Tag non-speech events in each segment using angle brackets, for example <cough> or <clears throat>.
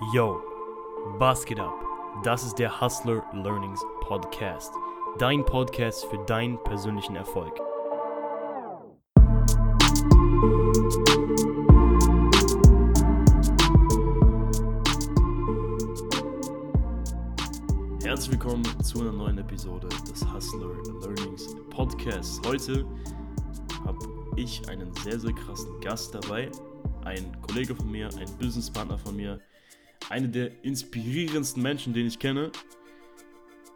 Yo, was geht ab? Das ist der Hustler Learnings Podcast. Dein Podcast für deinen persönlichen Erfolg. Herzlich willkommen zu einer neuen Episode des Hustler Learnings Podcasts. Heute habe ich einen sehr, sehr krassen Gast dabei. Ein Kollege von mir, ein Businesspartner von mir, eine der inspirierendsten Menschen, den ich kenne.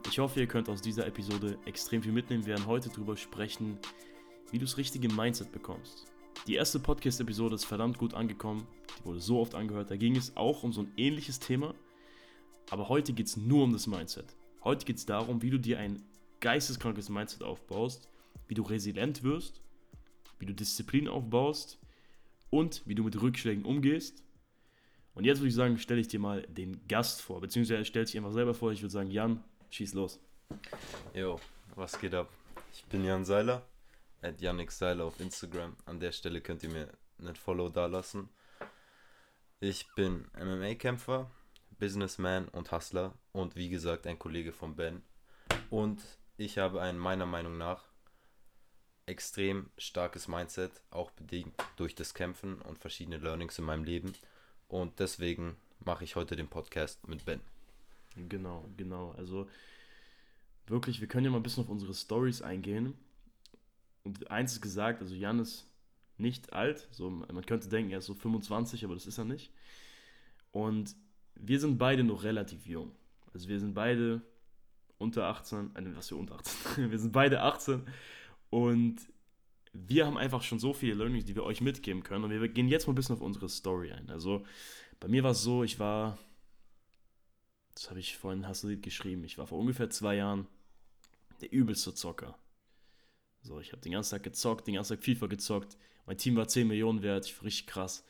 Ich hoffe, ihr könnt aus dieser Episode extrem viel mitnehmen. Wir werden heute darüber sprechen, wie du das richtige Mindset bekommst. Die erste Podcast-Episode ist verdammt gut angekommen. Die wurde so oft angehört. Da ging es auch um so ein ähnliches Thema. Aber heute geht es nur um das Mindset. Heute geht es darum, wie du dir ein geisteskrankes Mindset aufbaust, wie du resilient wirst, wie du Disziplin aufbaust und wie du mit Rückschlägen umgehst und jetzt würde ich sagen, stelle ich dir mal den Gast vor, beziehungsweise stellt sich einfach selber vor. Ich würde sagen, Jan, schieß los. Jo, was geht ab? Ich bin Jan Seiler, at Yannick Seiler auf Instagram. An der Stelle könnt ihr mir einen Follow dalassen. Ich bin MMA-Kämpfer, Businessman und Hustler und wie gesagt ein Kollege von Ben. Und ich habe ein meiner Meinung nach extrem starkes Mindset, auch bedingt durch das Kämpfen und verschiedene Learnings in meinem Leben. Und deswegen mache ich heute den Podcast mit Ben. Genau, genau. Also wirklich, wir können ja mal ein bisschen auf unsere Stories eingehen. Und eins ist gesagt, also Jan ist nicht alt. So, man könnte denken, er ist so 25, aber das ist er nicht. Und wir sind beide noch relativ jung. Also wir sind beide unter 18, äh, was für unter 18? <laughs> wir sind beide 18 und wir haben einfach schon so viele Learnings, die wir euch mitgeben können. Und wir gehen jetzt mal ein bisschen auf unsere Story ein. Also bei mir war es so, ich war, das habe ich vorhin Hassellied geschrieben, ich war vor ungefähr zwei Jahren der übelste Zocker. So, ich habe den ganzen Tag gezockt, den ganzen Tag FIFA gezockt. Mein Team war 10 Millionen wert, ich war richtig krass.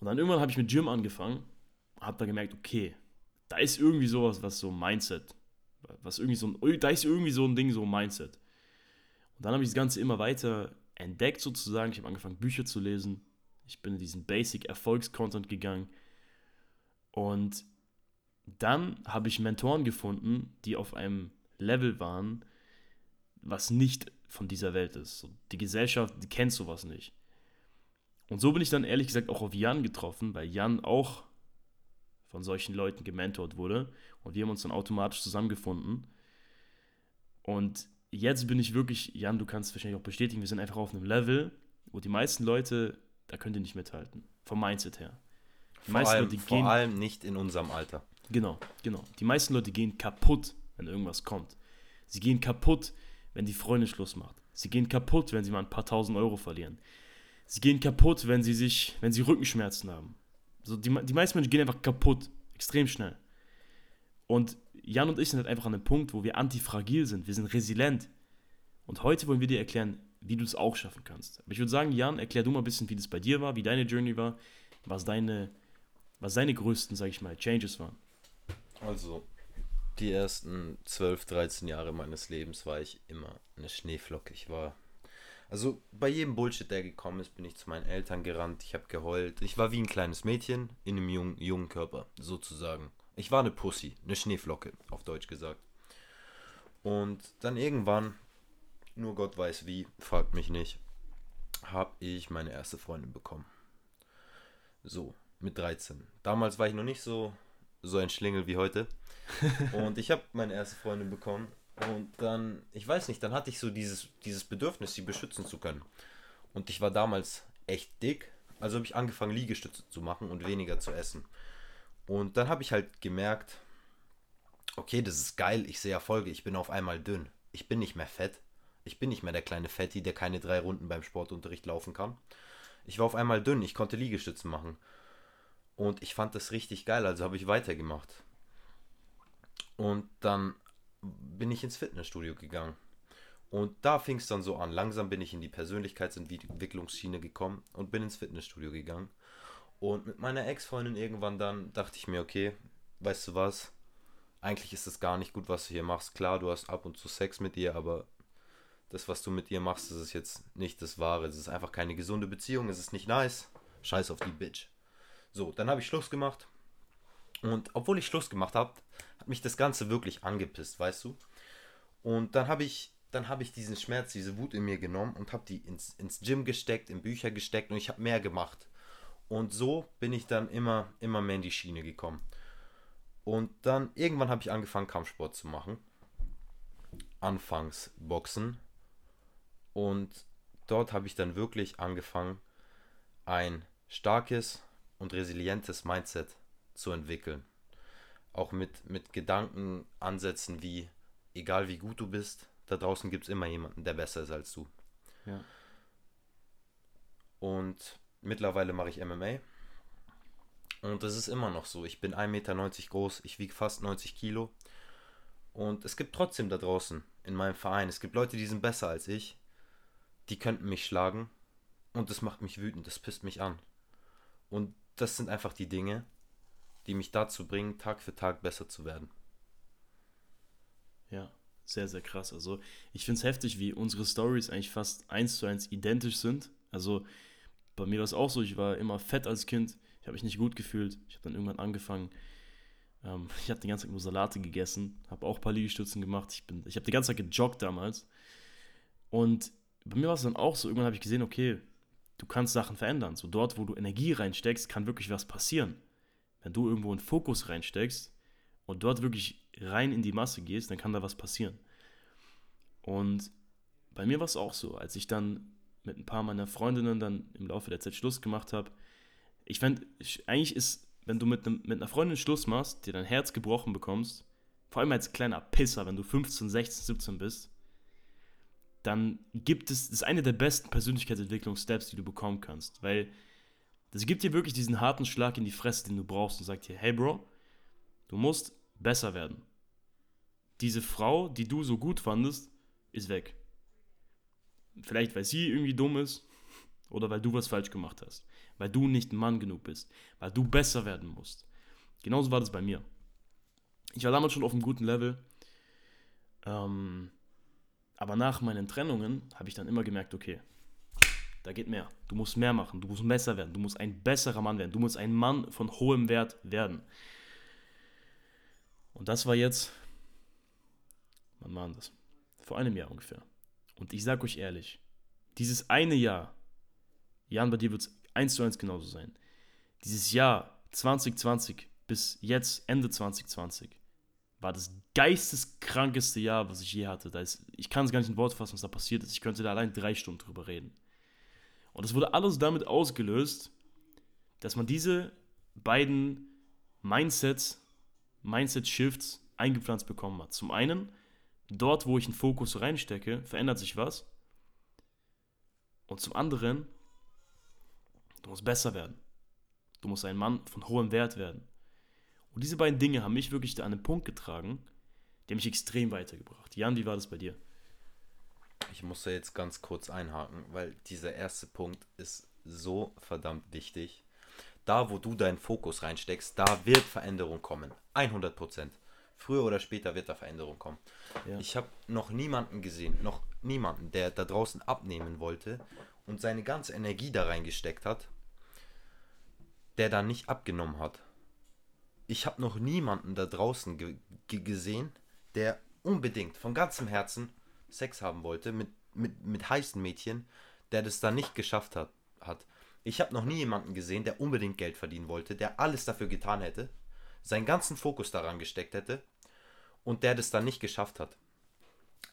Und dann irgendwann habe ich mit Gym angefangen, habe da gemerkt, okay, da ist irgendwie sowas, was so Mindset, was irgendwie so ein, da ist irgendwie so ein Ding, so Mindset. Dann habe ich das Ganze immer weiter entdeckt sozusagen. Ich habe angefangen, Bücher zu lesen. Ich bin in diesen Basic-Erfolgs-Content gegangen. Und dann habe ich Mentoren gefunden, die auf einem Level waren, was nicht von dieser Welt ist. Die Gesellschaft, die kennt sowas nicht. Und so bin ich dann ehrlich gesagt auch auf Jan getroffen, weil Jan auch von solchen Leuten gementort wurde. Und wir haben uns dann automatisch zusammengefunden. Und jetzt bin ich wirklich, Jan, du kannst wahrscheinlich auch bestätigen, wir sind einfach auf einem Level, wo die meisten Leute, da könnt ihr nicht mithalten. Vom Mindset her. Die vor, allem, Leute vor allem nicht in unserem Alter. Genau, genau. Die meisten Leute gehen kaputt, wenn irgendwas kommt. Sie gehen kaputt, wenn die Freundin Schluss macht. Sie gehen kaputt, wenn sie mal ein paar tausend Euro verlieren. Sie gehen kaputt, wenn sie sich, wenn sie Rückenschmerzen haben. Also die, die meisten Menschen gehen einfach kaputt, extrem schnell. Und Jan und ich sind halt einfach an einem Punkt, wo wir antifragil sind. Wir sind resilient. Und heute wollen wir dir erklären, wie du es auch schaffen kannst. Aber ich würde sagen, Jan, erklär du mal ein bisschen, wie das bei dir war, wie deine Journey war, was deine, was deine größten, sag ich mal, Changes waren. Also, die ersten 12, 13 Jahre meines Lebens war ich immer eine Schneeflocke. Ich war. Also bei jedem Bullshit, der gekommen ist, bin ich zu meinen Eltern gerannt, ich habe geheult. Ich war wie ein kleines Mädchen in einem jungen, jungen Körper, sozusagen. Ich war eine Pussy, eine Schneeflocke, auf Deutsch gesagt. Und dann irgendwann, nur Gott weiß wie, fragt mich nicht, habe ich meine erste Freundin bekommen. So, mit 13. Damals war ich noch nicht so, so ein Schlingel wie heute. <laughs> Und ich habe meine erste Freundin bekommen. Und dann, ich weiß nicht, dann hatte ich so dieses, dieses Bedürfnis, sie beschützen zu können. Und ich war damals echt dick. Also habe ich angefangen, Liegestütze zu machen und weniger zu essen. Und dann habe ich halt gemerkt, okay, das ist geil, ich sehe Erfolge, ich bin auf einmal dünn. Ich bin nicht mehr fett. Ich bin nicht mehr der kleine Fetti, der keine drei Runden beim Sportunterricht laufen kann. Ich war auf einmal dünn, ich konnte Liegestützen machen. Und ich fand das richtig geil, also habe ich weitergemacht. Und dann bin ich ins Fitnessstudio gegangen. Und da fing es dann so an. Langsam bin ich in die Persönlichkeitsentwicklungsschiene gekommen und bin ins Fitnessstudio gegangen. Und mit meiner Ex-Freundin irgendwann dann dachte ich mir, okay, weißt du was? Eigentlich ist es gar nicht gut, was du hier machst. Klar, du hast ab und zu Sex mit ihr, aber das, was du mit ihr machst, das ist jetzt nicht das Wahre. Es ist einfach keine gesunde Beziehung, es ist nicht nice. Scheiß auf die Bitch. So, dann habe ich Schluss gemacht. Und obwohl ich Schluss gemacht habe, hat mich das Ganze wirklich angepisst, weißt du? Und dann habe ich, dann ich diesen Schmerz, diese Wut in mir genommen und habe die ins, ins Gym gesteckt, in Bücher gesteckt und ich habe mehr gemacht. Und so bin ich dann immer, immer mehr in die Schiene gekommen. Und dann irgendwann habe ich angefangen, Kampfsport zu machen. Anfangs Boxen. Und dort habe ich dann wirklich angefangen, ein starkes und resilientes Mindset zu entwickeln. Auch mit, mit Gedankenansätzen wie, egal wie gut du bist, da draußen gibt es immer jemanden, der besser ist als du. Ja. Und mittlerweile mache ich MMA. Und das ist immer noch so. Ich bin 1,90 Meter groß, ich wiege fast 90 Kilo. Und es gibt trotzdem da draußen in meinem Verein, es gibt Leute, die sind besser als ich. Die könnten mich schlagen. Und das macht mich wütend, das pisst mich an. Und das sind einfach die Dinge, die mich dazu bringen, Tag für Tag besser zu werden. Ja, sehr, sehr krass. Also ich finde es heftig, wie unsere Stories eigentlich fast eins zu eins identisch sind. Also bei mir war es auch so, ich war immer fett als Kind, ich habe mich nicht gut gefühlt. Ich habe dann irgendwann angefangen, ähm, <laughs> ich habe die ganze Zeit nur Salate gegessen, habe auch ein paar Liegestützen gemacht. Ich, ich habe die ganze Zeit gejoggt damals. Und bei mir war es dann auch so, irgendwann habe ich gesehen, okay, du kannst Sachen verändern. So dort, wo du Energie reinsteckst, kann wirklich was passieren. Wenn du irgendwo einen Fokus reinsteckst und dort wirklich rein in die Masse gehst, dann kann da was passieren. Und bei mir war es auch so, als ich dann mit ein paar meiner Freundinnen dann im Laufe der Zeit Schluss gemacht habe. Ich fände, eigentlich ist, wenn du mit, einem, mit einer Freundin Schluss machst, dir dein Herz gebrochen bekommst, vor allem als kleiner Pisser, wenn du 15, 16, 17 bist, dann gibt es, das ist eine der besten Persönlichkeitsentwicklungssteps, die du bekommen kannst, weil das gibt dir wirklich diesen harten Schlag in die Fresse, den du brauchst und sagt dir, hey Bro, du musst besser werden. Diese Frau, die du so gut fandest, ist weg. Vielleicht, weil sie irgendwie dumm ist oder weil du was falsch gemacht hast. Weil du nicht Mann genug bist. Weil du besser werden musst. Genauso war das bei mir. Ich war damals schon auf einem guten Level. Ähm, aber nach meinen Trennungen habe ich dann immer gemerkt, okay, da geht mehr. Du musst mehr machen. Du musst besser werden. Du musst ein besserer Mann werden. Du musst ein Mann von hohem Wert werden. Und das war jetzt, wann war das? Vor einem Jahr ungefähr. Und ich sage euch ehrlich, dieses eine Jahr, Jan, bei dir wird es eins zu eins genauso sein. Dieses Jahr 2020 bis jetzt Ende 2020 war das geisteskrankeste Jahr, was ich je hatte. Da ist, ich kann es gar nicht in Worte fassen, was da passiert ist. Ich könnte da allein drei Stunden drüber reden. Und es wurde alles damit ausgelöst, dass man diese beiden Mindsets, Mindset-Shifts eingepflanzt bekommen hat. Zum einen, dort, wo ich einen Fokus reinstecke, verändert sich was. Und zum anderen, du musst besser werden. Du musst ein Mann von hohem Wert werden. Und diese beiden Dinge haben mich wirklich an einen Punkt getragen, der mich extrem weitergebracht. Jan, wie war das bei dir? Ich muss da jetzt ganz kurz einhaken, weil dieser erste Punkt ist so verdammt wichtig. Da, wo du deinen Fokus reinsteckst, da wird Veränderung kommen. 100 Prozent. Früher oder später wird da Veränderung kommen. Ja. Ich habe noch niemanden gesehen, noch niemanden, der da draußen abnehmen wollte und seine ganze Energie da reingesteckt hat, der da nicht abgenommen hat. Ich habe noch niemanden da draußen ge gesehen, der unbedingt von ganzem Herzen Sex haben wollte mit, mit, mit heißen Mädchen, der das dann nicht geschafft hat. hat. Ich habe noch nie jemanden gesehen, der unbedingt Geld verdienen wollte, der alles dafür getan hätte, seinen ganzen Fokus daran gesteckt hätte und der das dann nicht geschafft hat.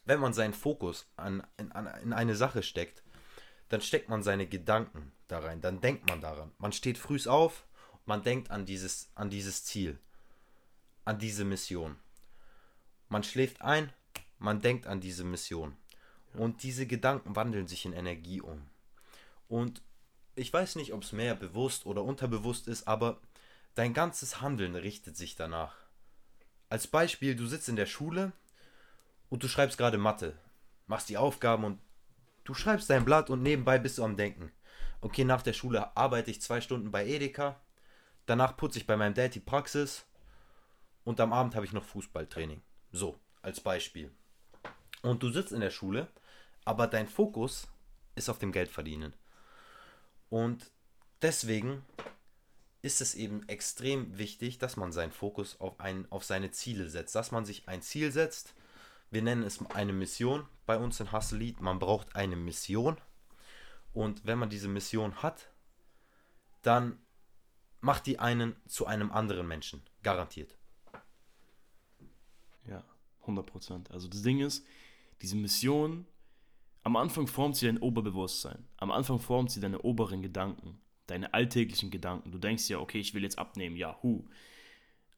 Wenn man seinen Fokus an, in, an, in eine Sache steckt, dann steckt man seine Gedanken da rein, dann denkt man daran. Man steht früh auf, man denkt an dieses, an dieses Ziel, an diese Mission. Man schläft ein, man denkt an diese Mission. Und diese Gedanken wandeln sich in Energie um. Und ich weiß nicht, ob es mehr bewusst oder unterbewusst ist, aber dein ganzes Handeln richtet sich danach. Als Beispiel, du sitzt in der Schule und du schreibst gerade Mathe, machst die Aufgaben und du schreibst dein Blatt und nebenbei bist du am Denken. Okay, nach der Schule arbeite ich zwei Stunden bei Edeka, danach putze ich bei meinem Dad die Praxis und am Abend habe ich noch Fußballtraining. So, als Beispiel. Und du sitzt in der Schule, aber dein Fokus ist auf dem Geldverdienen. Und deswegen ist es eben extrem wichtig, dass man seinen Fokus auf, ein, auf seine Ziele setzt, dass man sich ein Ziel setzt. Wir nennen es eine Mission bei uns in Hustle Man braucht eine Mission. Und wenn man diese Mission hat, dann macht die einen zu einem anderen Menschen. Garantiert. Ja, 100 Prozent. Also das Ding ist, diese Mission, am Anfang formt sie dein Oberbewusstsein. Am Anfang formt sie deine oberen Gedanken, deine alltäglichen Gedanken. Du denkst ja, okay, ich will jetzt abnehmen, ja, hu.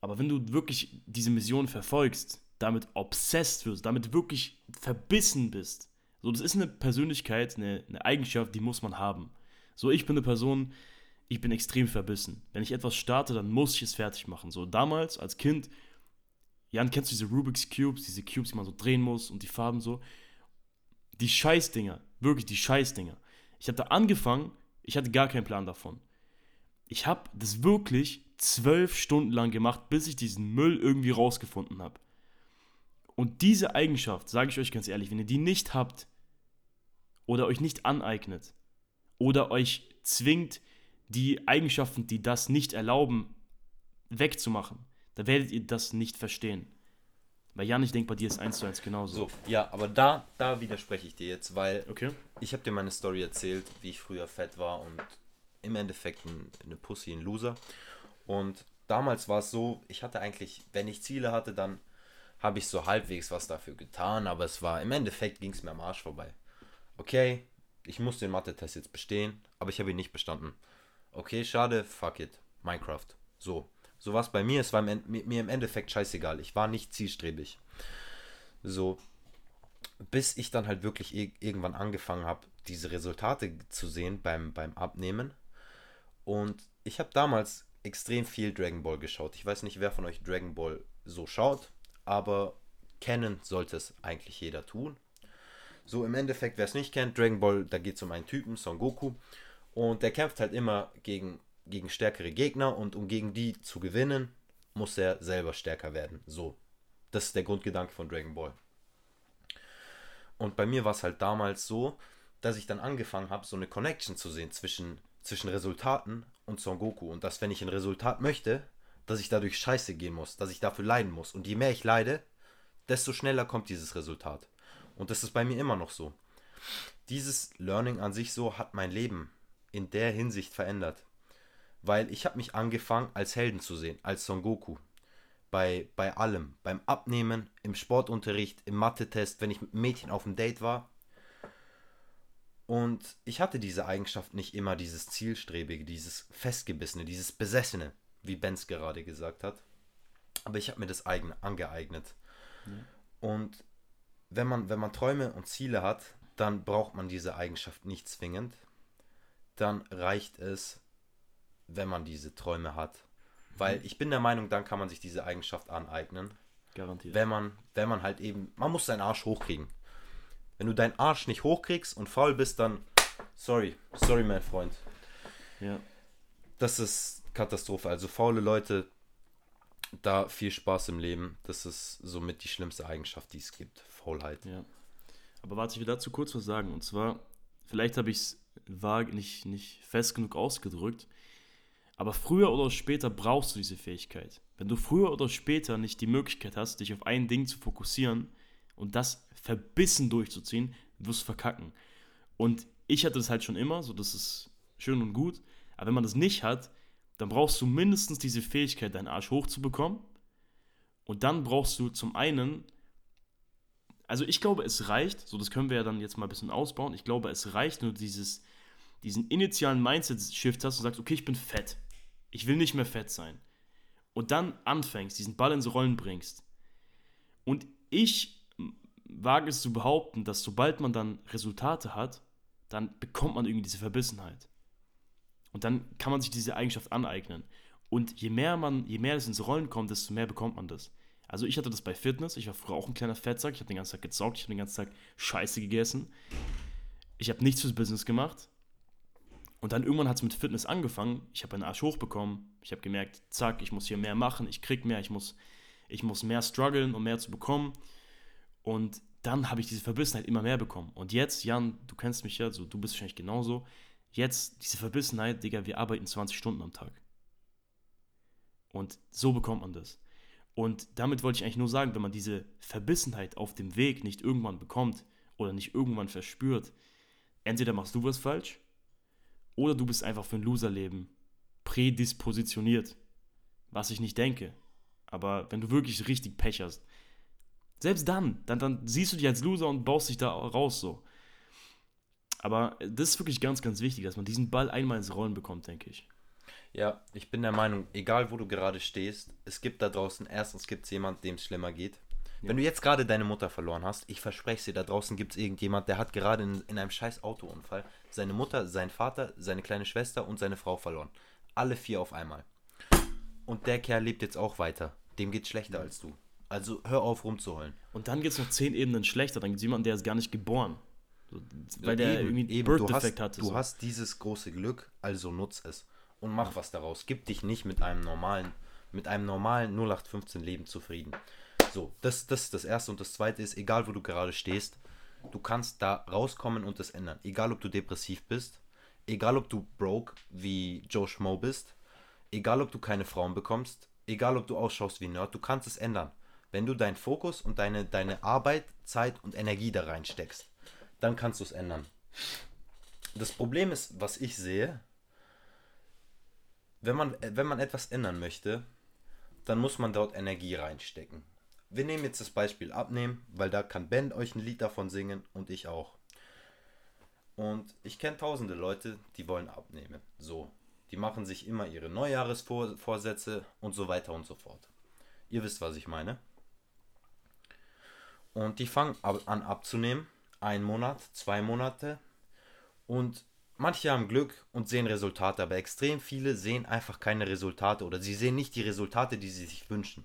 Aber wenn du wirklich diese Mission verfolgst, damit obsessed wirst, damit wirklich verbissen bist, so, das ist eine Persönlichkeit, eine, eine Eigenschaft, die muss man haben. So, ich bin eine Person, ich bin extrem verbissen. Wenn ich etwas starte, dann muss ich es fertig machen. So, damals als Kind, Jan, kennst du diese Rubik's Cubes, diese Cubes, die man so drehen muss und die Farben so? Die Scheißdinger, wirklich die Scheißdinger. Ich habe da angefangen, ich hatte gar keinen Plan davon. Ich habe das wirklich zwölf Stunden lang gemacht, bis ich diesen Müll irgendwie rausgefunden habe. Und diese Eigenschaft, sage ich euch ganz ehrlich, wenn ihr die nicht habt oder euch nicht aneignet oder euch zwingt, die Eigenschaften, die das nicht erlauben, wegzumachen, dann werdet ihr das nicht verstehen. Weil Jan, ich denke, bei dir ist eins zu eins genauso. So, ja, aber da, da widerspreche ich dir jetzt, weil okay. ich habe dir meine Story erzählt, wie ich früher fett war und im Endeffekt ein, eine Pussy, ein Loser. Und damals war es so, ich hatte eigentlich, wenn ich Ziele hatte, dann habe ich so halbwegs was dafür getan, aber es war, im Endeffekt ging es mir am Arsch vorbei. Okay, ich muss den Mathe-Test jetzt bestehen, aber ich habe ihn nicht bestanden. Okay, schade, fuck it, Minecraft. So, so was bei mir, es war mir im Endeffekt scheißegal. Ich war nicht zielstrebig. So, bis ich dann halt wirklich irgendwann angefangen habe, diese Resultate zu sehen beim, beim Abnehmen. Und ich habe damals extrem viel Dragon Ball geschaut. Ich weiß nicht, wer von euch Dragon Ball so schaut, aber kennen sollte es eigentlich jeder tun. So im Endeffekt, wer es nicht kennt, Dragon Ball, da geht es um einen Typen, Son Goku. Und der kämpft halt immer gegen gegen stärkere Gegner und um gegen die zu gewinnen, muss er selber stärker werden. So. Das ist der Grundgedanke von Dragon Ball. Und bei mir war es halt damals so, dass ich dann angefangen habe, so eine Connection zu sehen zwischen, zwischen Resultaten und Son Goku. Und dass, wenn ich ein Resultat möchte, dass ich dadurch scheiße gehen muss, dass ich dafür leiden muss. Und je mehr ich leide, desto schneller kommt dieses Resultat. Und das ist bei mir immer noch so. Dieses Learning an sich so hat mein Leben in der Hinsicht verändert weil ich habe mich angefangen als Helden zu sehen, als Son Goku. Bei, bei allem, beim Abnehmen, im Sportunterricht, im Mathe-Test, wenn ich mit Mädchen auf dem Date war. Und ich hatte diese Eigenschaft nicht immer, dieses Zielstrebige, dieses Festgebissene, dieses Besessene, wie Benz gerade gesagt hat. Aber ich habe mir das eigen angeeignet. Ja. Und wenn man, wenn man Träume und Ziele hat, dann braucht man diese Eigenschaft nicht zwingend. Dann reicht es, wenn man diese Träume hat. Weil mhm. ich bin der Meinung, dann kann man sich diese Eigenschaft aneignen. Garantiert. Wenn man, wenn man halt eben, man muss seinen Arsch hochkriegen. Wenn du deinen Arsch nicht hochkriegst und faul bist, dann, sorry, sorry, mein Freund. Ja. Das ist Katastrophe. Also faule Leute, da viel Spaß im Leben. Das ist somit die schlimmste Eigenschaft, die es gibt. Faulheit. Ja. Aber warte, ich will dazu kurz was sagen. Und zwar, vielleicht habe ich es vage nicht, nicht fest genug ausgedrückt. Aber früher oder später brauchst du diese Fähigkeit. Wenn du früher oder später nicht die Möglichkeit hast, dich auf ein Ding zu fokussieren und das verbissen durchzuziehen, wirst du verkacken. Und ich hatte das halt schon immer, so das ist schön und gut. Aber wenn man das nicht hat, dann brauchst du mindestens diese Fähigkeit, deinen Arsch hochzubekommen. Und dann brauchst du zum einen, also ich glaube, es reicht, so das können wir ja dann jetzt mal ein bisschen ausbauen. Ich glaube, es reicht nur dieses, diesen initialen Mindset-Shift hast und sagst, okay, ich bin fett ich will nicht mehr fett sein. Und dann anfängst, diesen Ball ins Rollen bringst. Und ich wage es zu behaupten, dass sobald man dann Resultate hat, dann bekommt man irgendwie diese Verbissenheit. Und dann kann man sich diese Eigenschaft aneignen. Und je mehr man, je mehr es ins Rollen kommt, desto mehr bekommt man das. Also ich hatte das bei Fitness. Ich war früher auch ein kleiner Fettsack. Ich habe den ganzen Tag gezockt. Ich habe den ganzen Tag Scheiße gegessen. Ich habe nichts fürs Business gemacht. Und dann irgendwann hat es mit Fitness angefangen. Ich habe einen Arsch hochbekommen. Ich habe gemerkt, zack, ich muss hier mehr machen, ich krieg mehr, ich muss, ich muss mehr strugglen, um mehr zu bekommen. Und dann habe ich diese Verbissenheit immer mehr bekommen. Und jetzt, Jan, du kennst mich ja, so, du bist wahrscheinlich genauso. Jetzt, diese Verbissenheit, Digga, wir arbeiten 20 Stunden am Tag. Und so bekommt man das. Und damit wollte ich eigentlich nur sagen, wenn man diese Verbissenheit auf dem Weg nicht irgendwann bekommt oder nicht irgendwann verspürt, entweder machst du was falsch oder du bist einfach für ein Loserleben prädispositioniert. Was ich nicht denke. Aber wenn du wirklich richtig Pech hast, selbst dann, dann, dann siehst du dich als Loser und baust dich da raus so. Aber das ist wirklich ganz, ganz wichtig, dass man diesen Ball einmal ins Rollen bekommt, denke ich. Ja, ich bin der Meinung, egal wo du gerade stehst, es gibt da draußen, erstens gibt es jemanden, dem es schlimmer geht. Ja. Wenn du jetzt gerade deine Mutter verloren hast, ich verspreche es dir, da draußen gibt es irgendjemand, der hat gerade in, in einem scheiß Autounfall seine Mutter, seinen Vater, seine kleine Schwester und seine Frau verloren. Alle vier auf einmal. Und der Kerl lebt jetzt auch weiter. Dem geht schlechter als du. Also hör auf rumzuheulen. Und dann geht es noch zehn Ebenen schlechter. Dann gibt es jemanden, der ist gar nicht geboren. Weil der eben, irgendwie eben. Birth Defekt hatte. Du so. hast dieses große Glück, also nutz es und mach was daraus. Gib dich nicht mit einem normalen, mit einem normalen 0815 Leben zufrieden. So, das, ist das Erste. Und das Zweite ist, egal wo du gerade stehst, du kannst da rauskommen und das ändern. Egal ob du depressiv bist, egal ob du broke wie Joe Schmo bist, egal ob du keine Frauen bekommst, egal ob du ausschaust wie Nerd, du kannst es ändern. Wenn du deinen Fokus und deine, deine Arbeit, Zeit und Energie da reinsteckst, dann kannst du es ändern. Das Problem ist, was ich sehe, wenn man, wenn man etwas ändern möchte, dann muss man dort Energie reinstecken. Wir nehmen jetzt das Beispiel Abnehmen, weil da kann Ben euch ein Lied davon singen und ich auch. Und ich kenne tausende Leute, die wollen abnehmen. So. Die machen sich immer ihre Neujahresvorsätze und so weiter und so fort. Ihr wisst, was ich meine. Und die fangen an abzunehmen. Ein Monat, zwei Monate. Und Manche haben Glück und sehen Resultate, aber extrem viele sehen einfach keine Resultate oder sie sehen nicht die Resultate, die sie sich wünschen.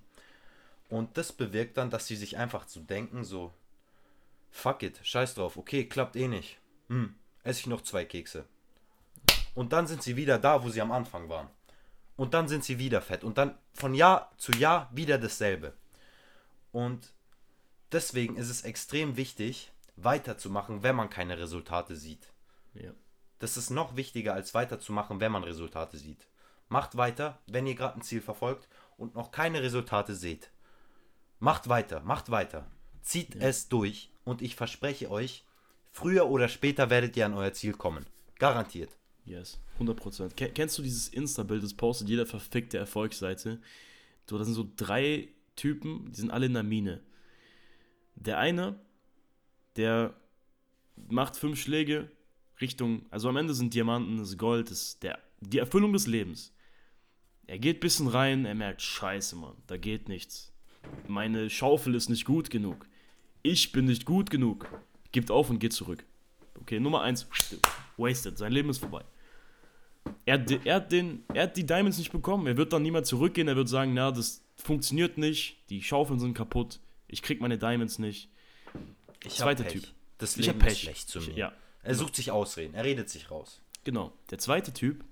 Und das bewirkt dann, dass sie sich einfach zu denken, so, fuck it, scheiß drauf, okay, klappt eh nicht. Hm, esse ich noch zwei Kekse. Und dann sind sie wieder da, wo sie am Anfang waren. Und dann sind sie wieder fett. Und dann von Jahr zu Jahr wieder dasselbe. Und deswegen ist es extrem wichtig, weiterzumachen, wenn man keine Resultate sieht. Ja. Das ist noch wichtiger, als weiterzumachen, wenn man Resultate sieht. Macht weiter, wenn ihr gerade ein Ziel verfolgt und noch keine Resultate seht. Macht weiter, macht weiter. Zieht ja. es durch und ich verspreche euch, früher oder später werdet ihr an euer Ziel kommen. Garantiert. Yes, 100%. Kennst du dieses Insta-Bild, das postet jeder verfickte Erfolgsseite? So, das sind so drei Typen, die sind alle in der Mine. Der eine, der macht fünf Schläge, Richtung, also am Ende sind Diamanten, das Gold, das, der, die Erfüllung des Lebens. Er geht ein bisschen rein, er merkt, scheiße, Mann, da geht nichts. Meine Schaufel ist nicht gut genug. Ich bin nicht gut genug. Gibt auf und geht zurück. Okay, Nummer 1, wasted, sein Leben ist vorbei. Er, er, hat den, er hat die Diamonds nicht bekommen. Er wird dann niemals zurückgehen. Er wird sagen, na, das funktioniert nicht. Die Schaufeln sind kaputt. Ich krieg meine Diamonds nicht. Ich Zweiter Typ. Das ich Leben Pech. ist schlecht zu mir. Ja, er sucht sich Ausreden, er redet sich raus. Genau. Der zweite Typ,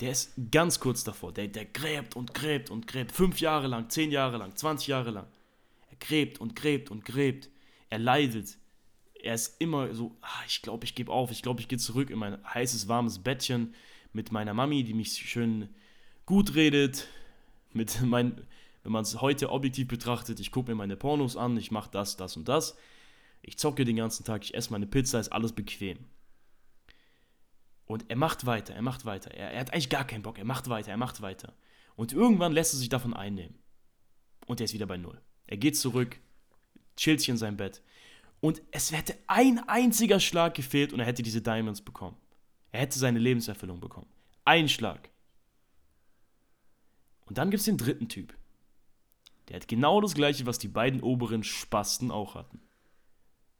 der ist ganz kurz davor. Der, der gräbt und gräbt und gräbt. Fünf Jahre lang, zehn Jahre lang, 20 Jahre lang. Er gräbt und gräbt und gräbt. Er leidet. Er ist immer so, ah, ich glaube, ich gebe auf. Ich glaube, ich gehe zurück in mein heißes, warmes Bettchen mit meiner Mami, die mich schön gut redet. Mit mein, wenn man es heute objektiv betrachtet, ich gucke mir meine Pornos an, ich mache das, das und das. Ich zocke den ganzen Tag, ich esse meine Pizza, ist alles bequem. Und er macht weiter, er macht weiter. Er, er, hat eigentlich gar keinen Bock, er macht weiter, er macht weiter. Und irgendwann lässt er sich davon einnehmen. Und er ist wieder bei Null. Er geht zurück, chillt sich in sein Bett. Und es hätte ein einziger Schlag gefehlt und er hätte diese Diamonds bekommen. Er hätte seine Lebenserfüllung bekommen. Ein Schlag. Und dann gibt es den dritten Typ. Der hat genau das gleiche, was die beiden oberen Spasten auch hatten.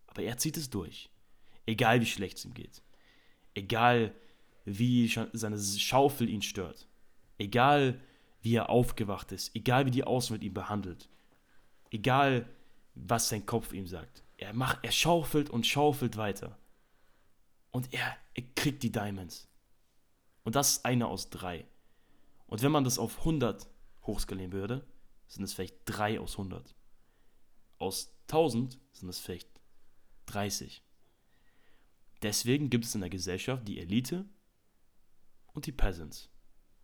Aber er zieht es durch. Egal wie schlecht es ihm geht. Egal wie seine Schaufel ihn stört. Egal wie er aufgewacht ist. Egal wie die Außenwelt ihn behandelt. Egal was sein Kopf ihm sagt. Er, macht, er schaufelt und schaufelt weiter. Und er, er kriegt die Diamonds. Und das ist einer aus drei. Und wenn man das auf 100 hochskalieren würde, sind es vielleicht drei aus 100. Aus 1000 sind es vielleicht 30. Deswegen gibt es in der Gesellschaft die Elite und die Peasants.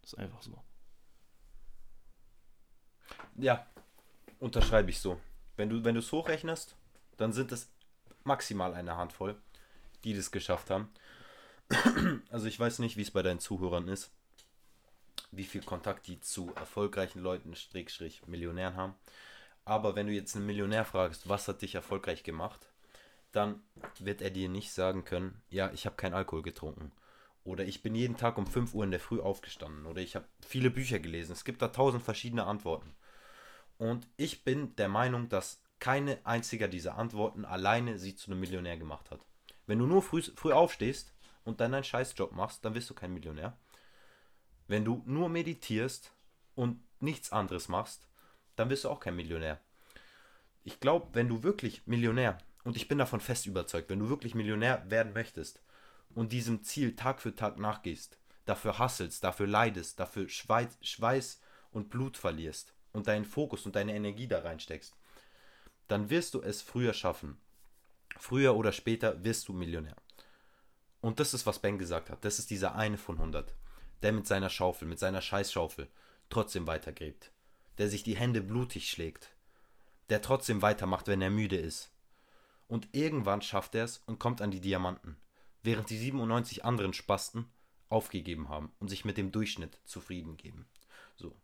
Das ist einfach so. Ja, unterschreibe ich so. Wenn du es hochrechnest, dann sind es maximal eine Handvoll, die das geschafft haben. <clears throat> Also ich weiß nicht, wie es bei deinen Zuhörern ist, wie viel Kontakt die zu erfolgreichen Leuten, Strich, Millionären haben. Aber wenn du jetzt einen Millionär fragst, was hat dich erfolgreich gemacht, dann wird er dir nicht sagen können, ja, ich habe keinen Alkohol getrunken. Oder ich bin jeden Tag um 5 Uhr in der Früh aufgestanden. Oder ich habe viele Bücher gelesen. Es gibt da tausend verschiedene Antworten. Und ich bin der Meinung, dass keine einzige dieser Antworten alleine sie zu einem Millionär gemacht hat. Wenn du nur früh, früh aufstehst und dann einen Scheißjob machst, dann wirst du kein Millionär. Wenn du nur meditierst und nichts anderes machst, dann wirst du auch kein Millionär. Ich glaube, wenn du wirklich Millionär, und ich bin davon fest überzeugt, wenn du wirklich Millionär werden möchtest und diesem Ziel Tag für Tag nachgehst, dafür hasselst, dafür leidest, dafür Schweiß, Schweiß und Blut verlierst und deinen Fokus und deine Energie da reinsteckst, dann wirst du es früher schaffen. Früher oder später wirst du Millionär. Und das ist, was Ben gesagt hat. Das ist dieser eine von 100, der mit seiner Schaufel, mit seiner Scheißschaufel trotzdem weitergräbt der sich die Hände blutig schlägt, der trotzdem weitermacht, wenn er müde ist. Und irgendwann schafft er es und kommt an die Diamanten, während die 97 anderen Spasten aufgegeben haben und sich mit dem Durchschnitt zufrieden geben. So.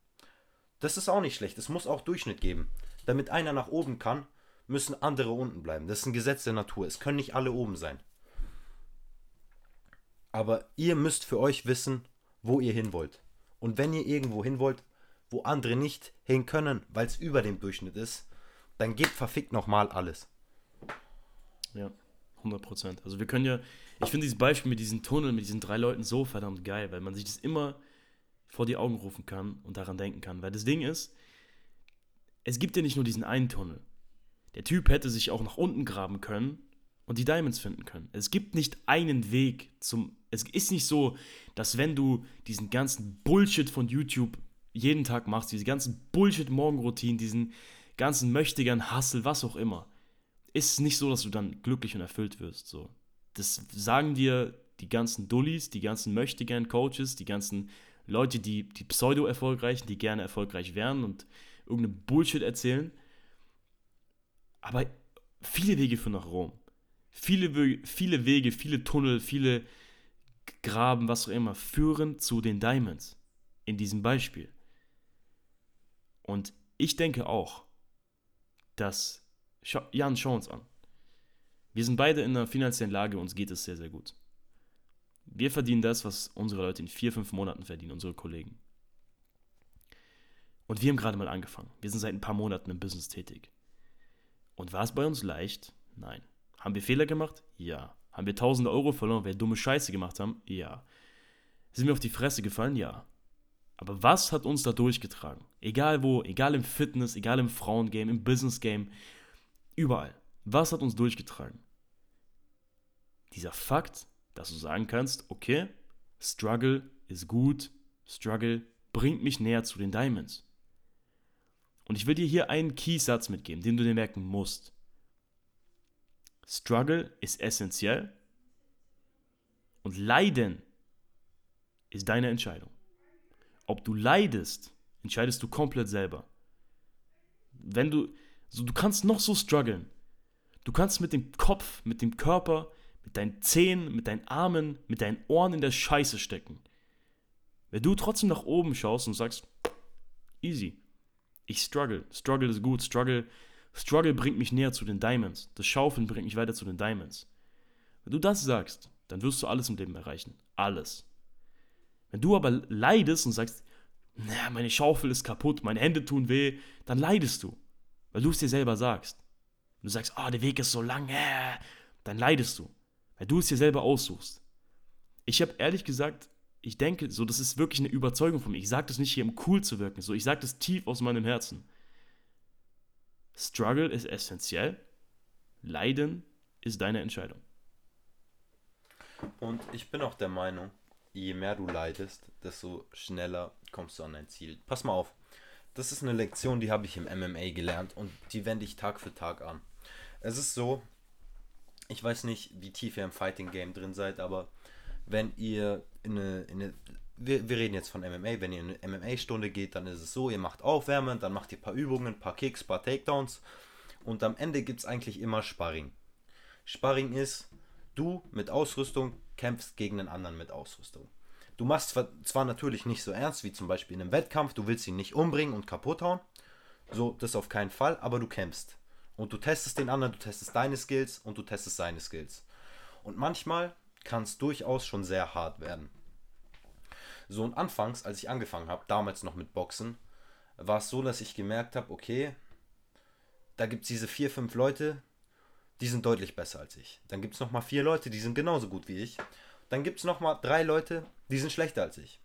Das ist auch nicht schlecht. Es muss auch Durchschnitt geben. Damit einer nach oben kann, müssen andere unten bleiben. Das ist ein Gesetz der Natur. Es können nicht alle oben sein. Aber ihr müsst für euch wissen, wo ihr hin wollt. Und wenn ihr irgendwo hin wollt, wo andere nicht hin können, weil es über dem Durchschnitt ist, dann gebt verfickt nochmal alles. Ja, 100 Prozent. Also wir können ja, ich finde dieses Beispiel mit diesen Tunneln, mit diesen drei Leuten so verdammt geil, weil man sich das immer vor die Augen rufen kann und daran denken kann. Weil das Ding ist, es gibt ja nicht nur diesen einen Tunnel. Der Typ hätte sich auch nach unten graben können und die Diamonds finden können. Es gibt nicht einen Weg zum. Es ist nicht so, dass wenn du diesen ganzen Bullshit von YouTube jeden Tag machst, diese ganzen Bullshit-Morgenroutinen, diesen ganzen Möchtegern, Hassel, was auch immer, ist es nicht so, dass du dann glücklich und erfüllt wirst. So. Das sagen dir die ganzen Dullis, die ganzen Möchtegern Coaches, die ganzen Leute, die, die pseudo-erfolgreichen, die gerne erfolgreich werden und irgendeine Bullshit erzählen. Aber viele Wege führen nach Rom. Viele, viele Wege, viele Tunnel, viele Graben, was auch immer, führen zu den Diamonds. In diesem Beispiel. Und ich denke auch, dass, Jan, schau uns an. Wir sind beide in einer finanziellen Lage, uns geht es sehr, sehr gut. Wir verdienen das, was unsere Leute in vier, fünf Monaten verdienen, unsere Kollegen. Und wir haben gerade mal angefangen. Wir sind seit ein paar Monaten im Business tätig. Und war es bei uns leicht? Nein. Haben wir Fehler gemacht? Ja. Haben wir tausende Euro verloren, weil wir dumme Scheiße gemacht haben? Ja. Sind wir auf die Fresse gefallen? Ja. Aber was hat uns da durchgetragen? Egal wo, egal im Fitness, egal im Frauengame, im Business-Game, überall. Was hat uns durchgetragen? Dieser Fakt, dass du sagen kannst, okay, Struggle ist gut, Struggle bringt mich näher zu den Diamonds. Und ich will dir hier einen Keysatz mitgeben, den du dir merken musst. Struggle ist essentiell und Leiden ist deine Entscheidung. Ob du leidest, entscheidest du komplett selber. Wenn du, so, du kannst noch so strugglen. Du kannst mit dem Kopf, mit dem Körper, mit deinen Zähnen, mit deinen Armen, mit deinen Ohren in der Scheiße stecken. Wenn du trotzdem nach oben schaust und sagst, easy, ich struggle, struggle ist gut, struggle, struggle bringt mich näher zu den Diamonds, das Schaufeln bringt mich weiter zu den Diamonds. Wenn du das sagst, dann wirst du alles im Leben erreichen. Alles. Wenn du aber leidest und sagst, naja, meine Schaufel ist kaputt, meine Hände tun weh, dann leidest du, weil du es dir selber sagst. Und du sagst, ah, oh, der Weg ist so lang, äh, dann leidest du, weil du es dir selber aussuchst. Ich habe ehrlich gesagt, ich denke, so, das ist wirklich eine Überzeugung von mir. Ich sage das nicht hier, um cool zu wirken, so, ich sage das tief aus meinem Herzen. Struggle ist essentiell, Leiden ist deine Entscheidung. Und ich bin auch der Meinung, je mehr du leidest, desto schneller kommst du an dein Ziel. Pass mal auf. Das ist eine Lektion, die habe ich im MMA gelernt und die wende ich Tag für Tag an. Es ist so, ich weiß nicht, wie tief ihr im Fighting Game drin seid, aber wenn ihr in eine, in eine wir, wir reden jetzt von MMA, wenn ihr in eine MMA-Stunde geht, dann ist es so, ihr macht Aufwärmen, dann macht ihr ein paar Übungen, ein paar Kicks, ein paar Takedowns und am Ende gibt es eigentlich immer Sparring. Sparring ist, du mit Ausrüstung kämpfst gegen einen anderen mit Ausrüstung. Du machst zwar natürlich nicht so ernst wie zum Beispiel in einem Wettkampf, du willst ihn nicht umbringen und kaputt hauen, so das auf keinen Fall, aber du kämpfst. Und du testest den anderen, du testest deine Skills und du testest seine Skills. Und manchmal kann es durchaus schon sehr hart werden. So und anfangs, als ich angefangen habe, damals noch mit Boxen, war es so, dass ich gemerkt habe, okay, da gibt es diese vier, fünf Leute, die sind deutlich besser als ich. Dann gibt es nochmal vier Leute, die sind genauso gut wie ich. Dann gibt es nochmal drei Leute, die sind schlechter als ich.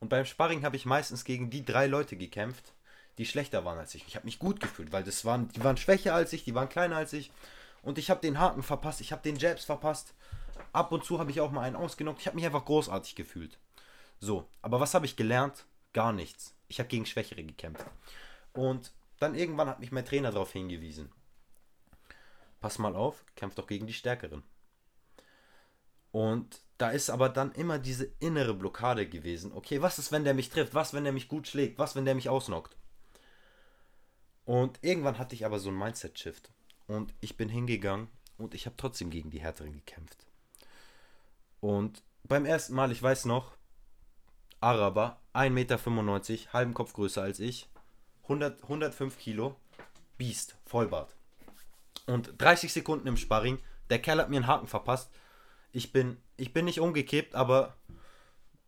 Und beim Sparring habe ich meistens gegen die drei Leute gekämpft, die schlechter waren als ich. Ich habe mich gut gefühlt, weil das waren, die waren schwächer als ich, die waren kleiner als ich. Und ich habe den Haken verpasst, ich habe den Jabs verpasst. Ab und zu habe ich auch mal einen ausgenockt. Ich habe mich einfach großartig gefühlt. So, aber was habe ich gelernt? Gar nichts. Ich habe gegen Schwächere gekämpft. Und dann irgendwann hat mich mein Trainer darauf hingewiesen. Pass mal auf, kämpf doch gegen die Stärkeren. Und da ist aber dann immer diese innere Blockade gewesen. Okay, was ist, wenn der mich trifft? Was, wenn der mich gut schlägt? Was, wenn der mich ausnockt? Und irgendwann hatte ich aber so ein Mindset-Shift. Und ich bin hingegangen und ich habe trotzdem gegen die Härteren gekämpft. Und beim ersten Mal, ich weiß noch, Araber, 1,95 Meter, halben Kopf größer als ich, 100, 105 Kilo, Biest, Vollbart. Und 30 Sekunden im Sparring, der Kerl hat mir einen Haken verpasst. Ich bin, ich bin nicht umgekippt, aber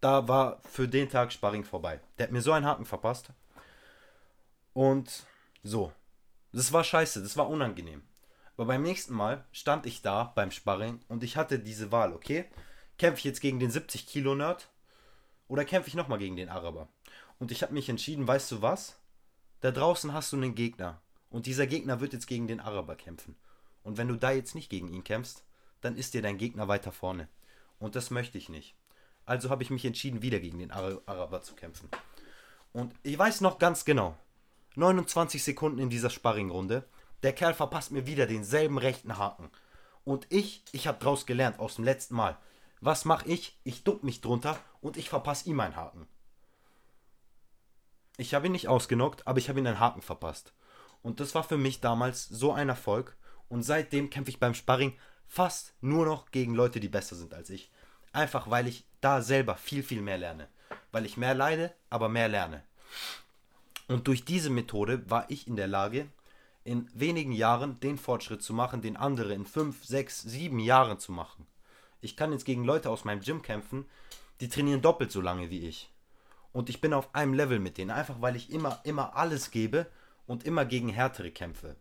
da war für den Tag Sparring vorbei. Der hat mir so einen Haken verpasst. Und so. Das war scheiße, das war unangenehm. Aber beim nächsten Mal stand ich da beim Sparring und ich hatte diese Wahl, okay? Kämpfe ich jetzt gegen den 70 Kilo Nerd oder kämpfe ich nochmal gegen den Araber? Und ich habe mich entschieden, weißt du was? Da draußen hast du einen Gegner. Und dieser Gegner wird jetzt gegen den Araber kämpfen. Und wenn du da jetzt nicht gegen ihn kämpfst, dann ist dir dein Gegner weiter vorne. Und das möchte ich nicht. Also habe ich mich entschieden, wieder gegen den Araber zu kämpfen. Und ich weiß noch ganz genau, 29 Sekunden in dieser Sparringrunde, der Kerl verpasst mir wieder denselben rechten Haken. Und ich, ich habe draus gelernt aus dem letzten Mal. Was mache ich? Ich duck mich drunter und ich verpasse ihm einen Haken. Ich habe ihn nicht ausgenockt, aber ich habe ihn einen Haken verpasst. Und das war für mich damals so ein Erfolg. Und seitdem kämpfe ich beim Sparring fast nur noch gegen Leute, die besser sind als ich. Einfach weil ich da selber viel, viel mehr lerne. Weil ich mehr leide, aber mehr lerne. Und durch diese Methode war ich in der Lage, in wenigen Jahren den Fortschritt zu machen, den andere in fünf, sechs, sieben Jahren zu machen. Ich kann jetzt gegen Leute aus meinem Gym kämpfen, die trainieren doppelt so lange wie ich. Und ich bin auf einem Level mit denen, einfach weil ich immer, immer alles gebe und immer gegen härtere kämpfe.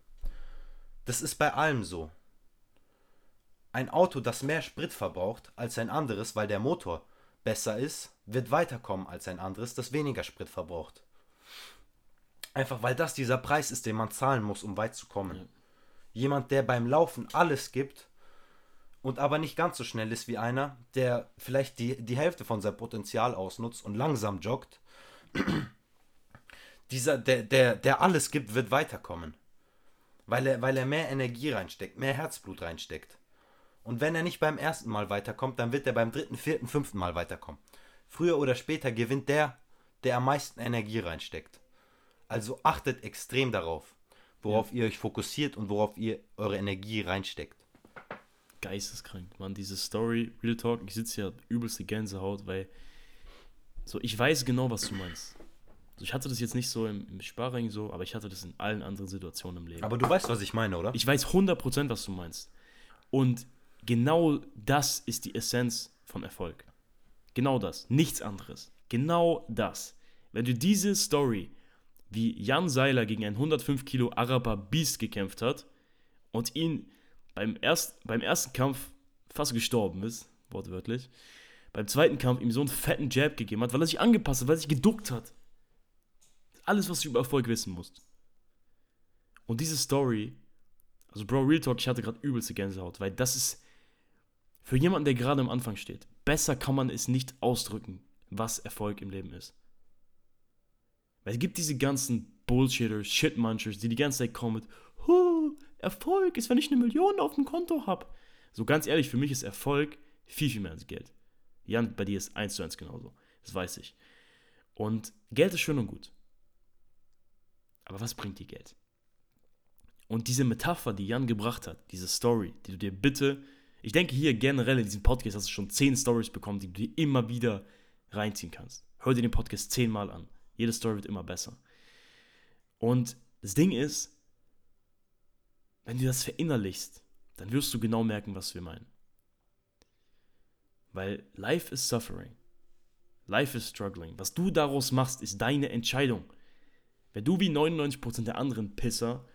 Das ist bei allem so. Ein Auto, das mehr Sprit verbraucht als ein anderes, weil der Motor besser ist, wird weiterkommen als ein anderes, das weniger Sprit verbraucht. Einfach weil das dieser Preis ist, den man zahlen muss, um weit zu kommen. Ja. Jemand, der beim Laufen alles gibt, und aber nicht ganz so schnell ist wie einer, der vielleicht die, die Hälfte von seinem Potenzial ausnutzt und langsam joggt, <clears throat> dieser, der, der, der alles gibt, wird weiterkommen. Weil er, weil er mehr Energie reinsteckt, mehr Herzblut reinsteckt. Und wenn er nicht beim ersten Mal weiterkommt, dann wird er beim dritten, vierten, fünften Mal weiterkommen. Früher oder später gewinnt der, der am meisten Energie reinsteckt. Also achtet extrem darauf, worauf ja. ihr euch fokussiert und worauf ihr eure Energie reinsteckt geisteskrank, man. Diese Story, Real Talk, ich sitze ja übelste Gänsehaut, weil so, ich weiß genau, was du meinst. Also ich hatte das jetzt nicht so im, im Sparring so, aber ich hatte das in allen anderen Situationen im Leben. Aber du weißt, was ich meine, oder? Ich weiß 100%, was du meinst. Und genau das ist die Essenz von Erfolg. Genau das, nichts anderes. Genau das. Wenn du diese Story, wie Jan Seiler gegen einen 105 Kilo Araber Beast gekämpft hat und ihn beim, erst, beim ersten Kampf fast gestorben ist, wortwörtlich, beim zweiten Kampf ihm so einen fetten Jab gegeben hat, weil er sich angepasst hat, weil er sich geduckt hat. Alles, was du über Erfolg wissen musst. Und diese Story, also Bro, Real Talk, ich hatte gerade übelste Gänsehaut, weil das ist für jemanden, der gerade am Anfang steht, besser kann man es nicht ausdrücken, was Erfolg im Leben ist. Weil es gibt diese ganzen Bullshitters, Shitmunchers, die die ganze Zeit kommen mit, Erfolg ist, wenn ich eine Million auf dem Konto habe. So ganz ehrlich, für mich ist Erfolg viel, viel mehr als Geld. Jan, bei dir ist eins zu eins genauso. Das weiß ich. Und Geld ist schön und gut. Aber was bringt dir Geld? Und diese Metapher, die Jan gebracht hat, diese Story, die du dir bitte, ich denke hier generell in diesem Podcast hast du schon zehn Stories bekommen, die du dir immer wieder reinziehen kannst. Hör dir den Podcast zehnmal an. Jede Story wird immer besser. Und das Ding ist, wenn du das verinnerlichst, dann wirst du genau merken, was wir meinen. Weil life is suffering. Life is struggling. Was du daraus machst, ist deine Entscheidung. Wenn du wie 99% der anderen Pisser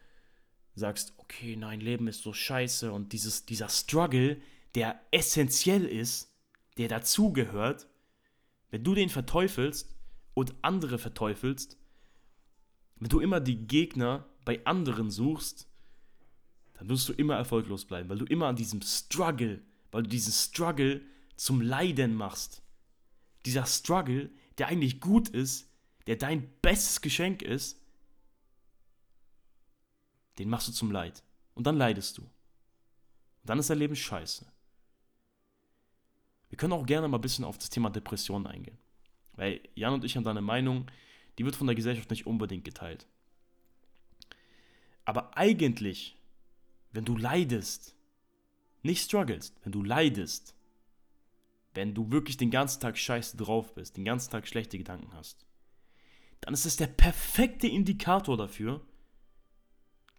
sagst, okay, nein, Leben ist so scheiße und dieses, dieser Struggle, der essentiell ist, der dazugehört, wenn du den verteufelst und andere verteufelst, wenn du immer die Gegner bei anderen suchst, dann wirst du immer erfolglos bleiben, weil du immer an diesem Struggle, weil du diesen Struggle zum Leiden machst. Dieser Struggle, der eigentlich gut ist, der dein bestes Geschenk ist, den machst du zum Leid. Und dann leidest du. Und dann ist dein Leben scheiße. Wir können auch gerne mal ein bisschen auf das Thema Depression eingehen. Weil Jan und ich haben da eine Meinung, die wird von der Gesellschaft nicht unbedingt geteilt. Aber eigentlich, wenn du leidest, nicht strugglest, wenn du leidest, wenn du wirklich den ganzen Tag scheiße drauf bist, den ganzen Tag schlechte Gedanken hast, dann ist es der perfekte Indikator dafür,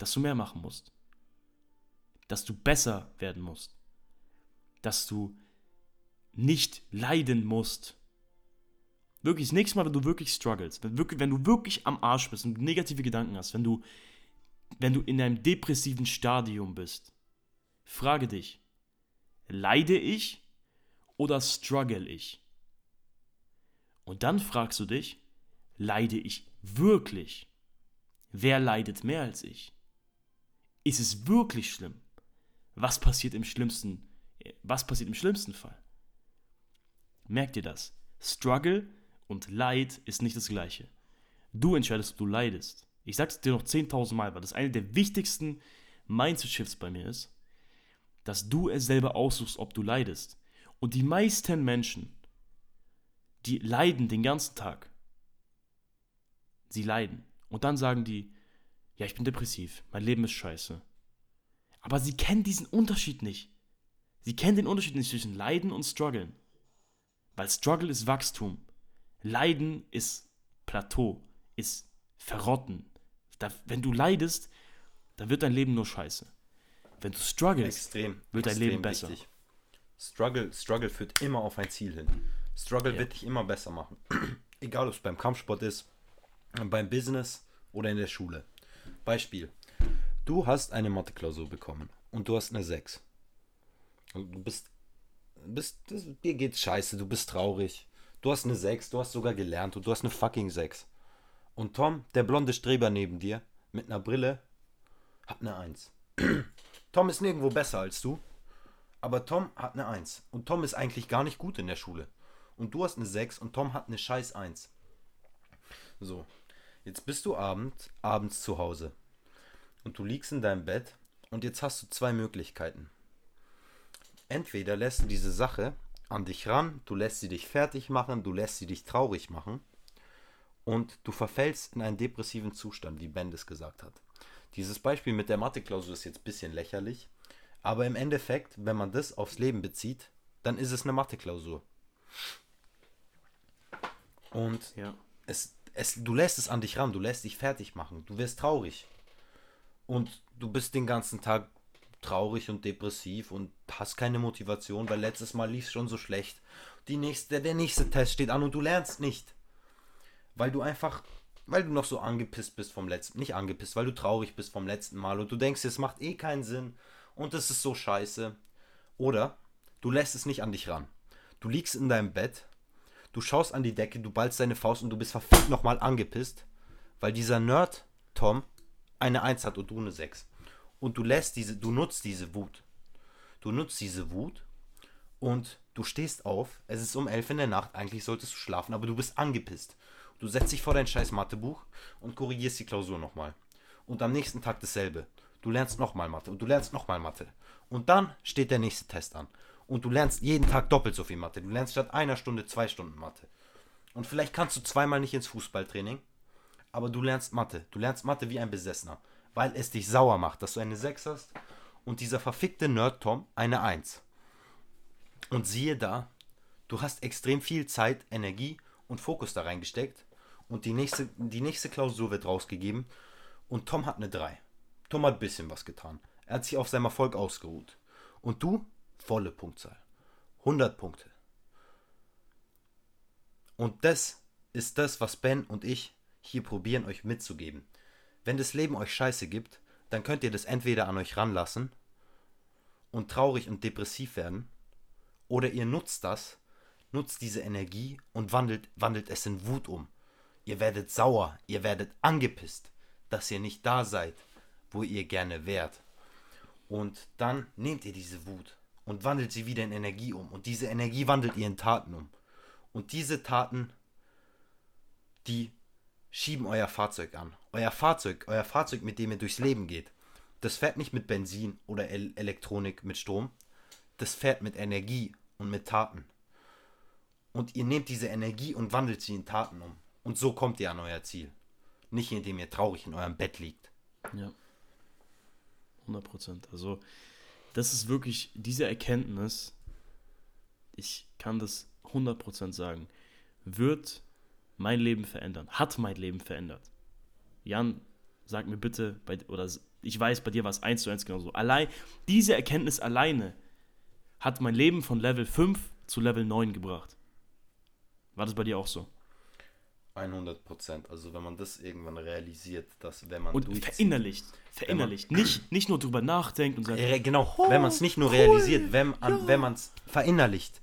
dass du mehr machen musst. Dass du besser werden musst. Dass du nicht leiden musst. Wirklich, das nächste Mal, wenn du wirklich struggles, wenn, wirklich, wenn du wirklich am Arsch bist und negative Gedanken hast, wenn du, wenn du in einem depressiven Stadium bist, frage dich, leide ich oder struggle ich? Und dann fragst du dich, leide ich wirklich? Wer leidet mehr als ich? Ist es wirklich schlimm? Was passiert im schlimmsten, was passiert im schlimmsten Fall? Merk dir das. Struggle und Leid ist nicht das gleiche. Du entscheidest, ob du leidest. Ich sag's dir noch 10.000 Mal, weil das eine der wichtigsten Mindset-Shifts bei mir ist, dass du es selber aussuchst, ob du leidest. Und die meisten Menschen, die leiden den ganzen Tag. Sie leiden. Und dann sagen die, ja, ich bin depressiv, mein Leben ist scheiße. Aber sie kennen diesen Unterschied nicht. Sie kennen den Unterschied nicht zwischen Leiden und Struggeln. Weil Struggle ist Wachstum. Leiden ist Plateau, ist Verrotten. Da, wenn du leidest, dann wird dein Leben nur scheiße. Wenn du struggles, extrem, wird dein extrem Leben besser. Wichtig. Struggle, Struggle führt immer auf ein Ziel hin. Struggle Ja. wird dich immer besser machen. <clears throat> Egal, ob es beim Kampfsport ist, beim Business oder in der Schule. Beispiel. Du hast eine Mathe-Klausur bekommen und du hast eine 6. Und du bist, bist das, dir geht's scheiße, du bist traurig. Du hast eine 6, du hast sogar gelernt und du hast eine fucking 6. Und Tom, der blonde Streber neben dir, mit einer Brille, hat eine 1. <clears throat> Tom ist nirgendwo besser als du, aber Tom hat eine 1. Und Tom ist eigentlich gar nicht gut in der Schule. Und du hast eine 6 und Tom hat eine scheiß 1. So, jetzt bist du abend, abends zu Hause. Und du liegst in deinem Bett und jetzt hast du zwei Möglichkeiten. Entweder lässt du diese Sache an dich ran, du lässt sie dich fertig machen, du lässt sie dich traurig machen und du verfällst in einen depressiven Zustand, wie Ben das gesagt hat. Dieses Beispiel mit der Mathe-Klausur ist jetzt ein bisschen lächerlich, aber im Endeffekt, wenn man das aufs Leben bezieht, dann ist es eine Mathe-Klausur. Und Ja. es, es, du lässt es an dich ran, du lässt dich fertig machen, du wirst traurig. Und du bist den ganzen Tag traurig und depressiv und hast keine Motivation, weil letztes Mal lief es schon so schlecht. Die nächste, der nächste Test steht an und du lernst nicht. Weil du einfach, weil du noch so angepisst bist vom letzten, nicht angepisst, weil du traurig bist vom letzten Mal und du denkst, es macht eh keinen Sinn und es ist so scheiße. Oder du lässt es nicht an dich ran. Du liegst in deinem Bett, du schaust an die Decke, du ballst deine Faust und du bist verfickt nochmal angepisst, weil dieser Nerd, Tom, eine 1 hat und du eine 6. Und du lässt diese, du nutzt diese Wut. Du nutzt diese Wut und du stehst auf. Es ist um 11 in der Nacht, eigentlich solltest du schlafen, aber du bist angepisst. Du setzt dich vor dein scheiß Mathebuch und korrigierst die Klausur nochmal. Und am nächsten Tag dasselbe. Du lernst nochmal Mathe und du lernst nochmal Mathe. Und dann steht der nächste Test an. Und du lernst jeden Tag doppelt so viel Mathe. Du lernst statt einer Stunde zwei Stunden Mathe. Und vielleicht kannst du zweimal nicht ins Fußballtraining, aber du lernst Mathe. Du lernst Mathe wie ein Besessener, weil es dich sauer macht, dass du eine 6 hast und dieser verfickte Nerd Tom eine 1. Und siehe da, du hast extrem viel Zeit, Energie und Fokus da reingesteckt und die nächste, die nächste Klausur wird rausgegeben und Tom hat eine 3. Tom hat ein bisschen was getan. Er hat sich auf seinem Erfolg ausgeruht. Und du? Volle Punktzahl. 100 Punkte. Und das ist das, was Ben und ich hier probieren euch mitzugeben. Wenn das Leben euch Scheiße gibt, dann könnt ihr das entweder an euch ranlassen und traurig und depressiv werden, oder ihr nutzt das, nutzt diese Energie und wandelt, wandelt es in Wut um. Ihr werdet sauer, ihr werdet angepisst, dass ihr nicht da seid, wo ihr gerne wärt. Und dann nehmt ihr diese Wut und wandelt sie wieder in Energie um. Und diese Energie wandelt ihr in Taten um. Und diese Taten, die schieben euer Fahrzeug an. Euer Fahrzeug, euer Fahrzeug, mit dem ihr durchs Leben geht, das fährt nicht mit Benzin oder El Elektronik mit Strom. Das fährt mit Energie und mit Taten. Und ihr nehmt diese Energie und wandelt sie in Taten um. Und so kommt ihr an euer Ziel. Nicht indem ihr traurig in eurem Bett liegt. Ja. 100 Prozent. Also, das ist wirklich diese Erkenntnis, ich kann das 100 Prozent sagen, wird mein Leben verändern, hat mein Leben verändert. Jan, sag mir bitte, bei, oder ich weiß, bei dir war es eins zu eins genauso. Allein, diese Erkenntnis alleine hat mein Leben von Level 5 zu Level 9 gebracht. War das bei dir auch so? 100 Prozent. Also wenn man das irgendwann realisiert, dass wenn man und verinnerlicht, verinnerlicht, man, nicht, nicht nur drüber nachdenkt und sagt, äh, genau, oh, wenn man es nicht nur cool, realisiert, wenn, ja. wenn man es verinnerlicht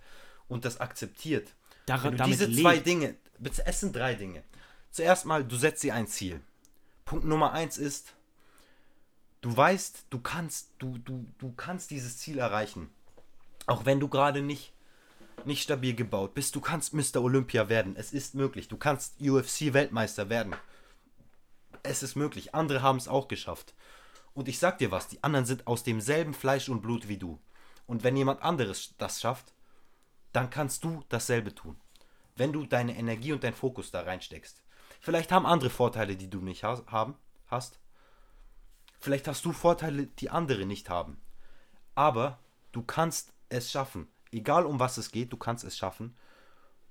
und das akzeptiert. Daran, diese lebt. zwei Dinge, es sind drei Dinge. Zuerst mal, du setzt dir ein Ziel. Punkt Nummer eins ist, du weißt, du kannst, du, du, du kannst dieses Ziel erreichen. Auch wenn du gerade nicht nicht stabil gebaut bist, du kannst Mr. Olympia werden. Es ist möglich. Du kannst UFC-Weltmeister werden. Es ist möglich. Andere haben es auch geschafft. Und ich sag dir was, die anderen sind aus demselben Fleisch und Blut wie du. Und wenn jemand anderes das schafft, dann kannst du dasselbe tun. Wenn du deine Energie und deinen Fokus da reinsteckst. Vielleicht haben andere Vorteile, die du nicht haben, hast. Vielleicht hast du Vorteile, die andere nicht haben. Aber du kannst es schaffen egal um was es geht, du kannst es schaffen.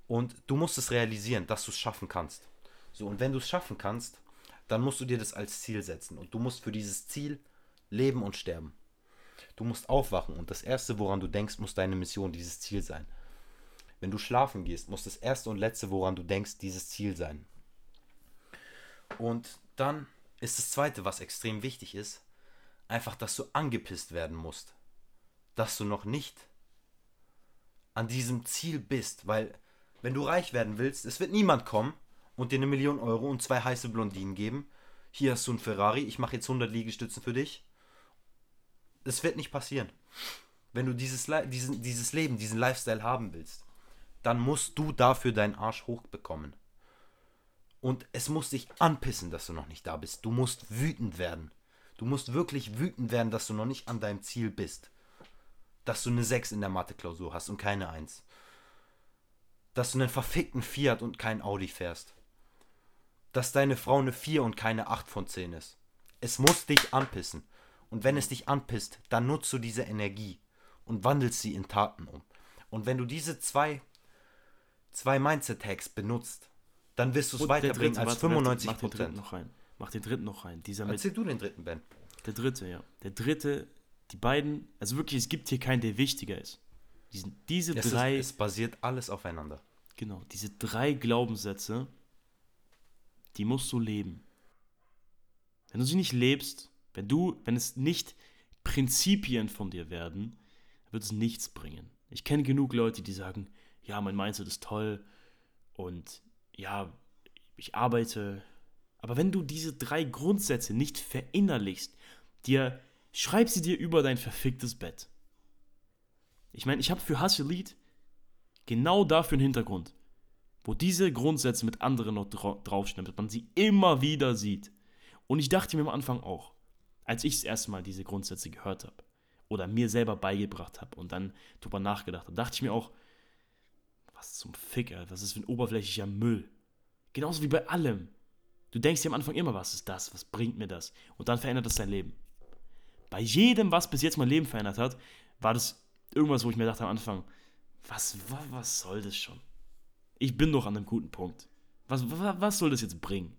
Und du musst es realisieren, dass du es schaffen kannst. So, und wenn du es schaffen kannst, dann musst du dir das als Ziel setzen. Und du musst für dieses Ziel leben und sterben. Du musst aufwachen und das Erste, woran du denkst, muss deine Mission, dieses Ziel sein. Wenn du schlafen gehst, muss das Erste und Letzte, woran du denkst, dieses Ziel sein. Und dann ist das Zweite, was extrem wichtig ist, einfach, dass du angepisst werden musst. Dass du noch nicht an diesem Ziel bist. Weil, wenn du reich werden willst, es wird niemand kommen und dir eine Million Euro und zwei heiße Blondinen geben. Hier hast du ein Ferrari, ich mache jetzt 100 Liegestützen für dich. Das wird nicht passieren. Wenn du dieses, diesen, dieses Leben, diesen Lifestyle haben willst, dann musst du dafür deinen Arsch hochbekommen. Und es muss dich anpissen, dass du noch nicht da bist. Du musst wütend werden. Du musst wirklich wütend werden, dass du noch nicht an deinem Ziel bist dass du eine 6 in der Mathe-Klausur hast und keine 1. Dass du einen verfickten Fiat und kein Audi fährst. Dass deine Frau eine 4 und keine 8 von 10 ist. Es muss dich anpissen. Und wenn es dich anpisst, dann nutzt du diese Energie und wandelst sie in Taten um. Und wenn du diese zwei, zwei Mindset-Hacks benutzt, dann wirst du es weiterbringen dritte, als 95 Mach den dritten noch rein. Mach den dritten noch rein. Dieser Erzähl du den dritten, Ben. Der dritte, ja. Der dritte die beiden, also wirklich, es gibt hier keinen, der wichtiger ist. Diesen, diese es drei. Ist, es basiert alles aufeinander. Genau, diese drei Glaubenssätze, die musst du leben. Wenn du sie nicht lebst, wenn du, wenn es nicht Prinzipien von dir werden, wird es nichts bringen. Ich kenne genug Leute, die sagen, ja, mein Mindset ist toll und ja, ich arbeite. Aber wenn du diese drei Grundsätze nicht verinnerlichst, dir Schreib sie dir über dein verficktes Bett. Ich meine, ich habe für Hustle Lead genau dafür einen Hintergrund, wo diese Grundsätze mit anderen noch dra draufstehen, damit man sie immer wieder sieht. Und ich dachte mir am Anfang auch, als ich das erste Mal diese Grundsätze gehört habe oder mir selber beigebracht habe und dann drüber nachgedacht habe, dachte ich mir auch, Was zum Fick, Alter? Was ist für ein oberflächlicher Müll? Genauso wie bei allem. Du denkst dir am Anfang immer, was ist das? Was bringt mir das? Und dann verändert das dein Leben. Bei jedem, was bis jetzt mein Leben verändert hat, war das irgendwas, wo ich mir dachte am Anfang, was, was, was soll das schon? Ich bin doch an einem guten Punkt. Was, was, was soll das jetzt bringen?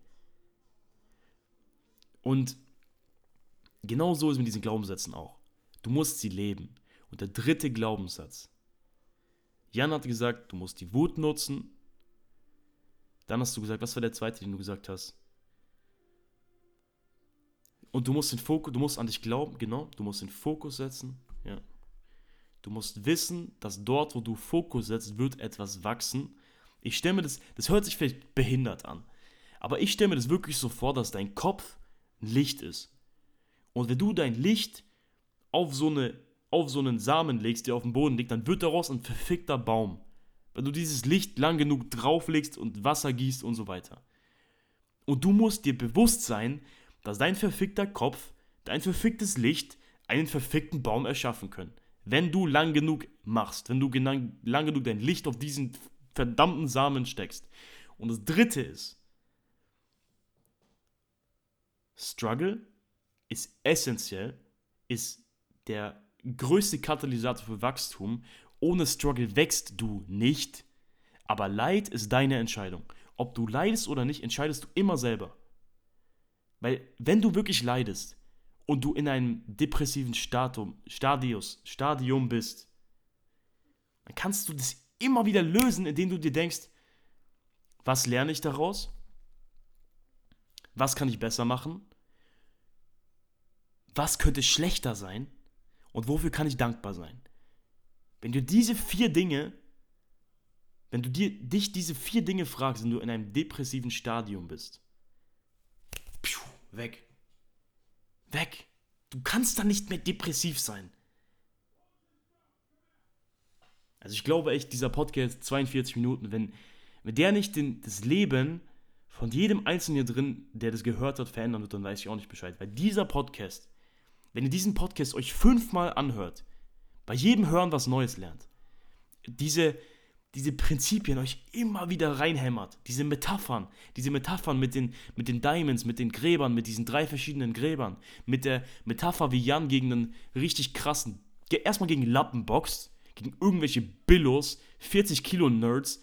Und genau so ist mit diesen Glaubenssätzen auch. Du musst sie leben. Und der dritte Glaubenssatz. Jan hat gesagt, du musst die Wut nutzen. Dann hast du gesagt, was war der zweite, den du gesagt hast? Und du musst den Fokus, du musst an dich glauben, genau, du musst den Fokus setzen, ja. Du musst wissen, dass dort, wo du Fokus setzt, wird etwas wachsen. Ich stelle mir das, das hört sich vielleicht behindert an, aber ich stelle mir das wirklich so vor, dass dein Kopf ein Licht ist. Und wenn du dein Licht auf so, eine, auf so einen Samen legst, der auf dem Boden liegt, dann wird daraus ein verfickter Baum. Wenn du dieses Licht lang genug drauflegst und Wasser gießt und so weiter. Und du musst dir bewusst sein, dass dein verfickter Kopf, dein verficktes Licht einen verfickten Baum erschaffen können. Wenn du lang genug machst, wenn du lang genug dein Licht auf diesen verdammten Samen steckst. Und das dritte ist, Struggle ist essentiell, ist der größte Katalysator für Wachstum. Ohne Struggle wächst du nicht, aber Leid ist deine Entscheidung. Ob du leidest oder nicht, entscheidest du immer selber. Weil wenn du wirklich leidest und du in einem depressiven Statum, Stadius, Stadium bist, dann kannst du das immer wieder lösen, indem du dir denkst, was lerne ich daraus? Was kann ich besser machen? Was könnte schlechter sein? Und wofür kann ich dankbar sein? Wenn du diese vier Dinge, wenn du dir, dich diese vier Dinge fragst, wenn du in einem depressiven Stadium bist, weg. Weg. Du kannst dann nicht mehr depressiv sein. Also ich glaube echt, dieser Podcast 42 Minuten, wenn, wenn der nicht den, das Leben von jedem Einzelnen hier drin, der das gehört hat, verändern wird, dann weiß ich auch nicht Bescheid. Weil dieser Podcast, wenn ihr diesen Podcast euch fünfmal anhört, bei jedem Hören was Neues lernt, diese, diese Prinzipien euch immer wieder reinhämmert, diese Metaphern, diese Metaphern mit den, mit den Diamonds, mit den Gräbern, mit diesen drei verschiedenen Gräbern, mit der Metapher, wie Jan gegen einen richtig krassen, erstmal gegen Lappen boxt, gegen irgendwelche Billos, 40 Kilo Nerds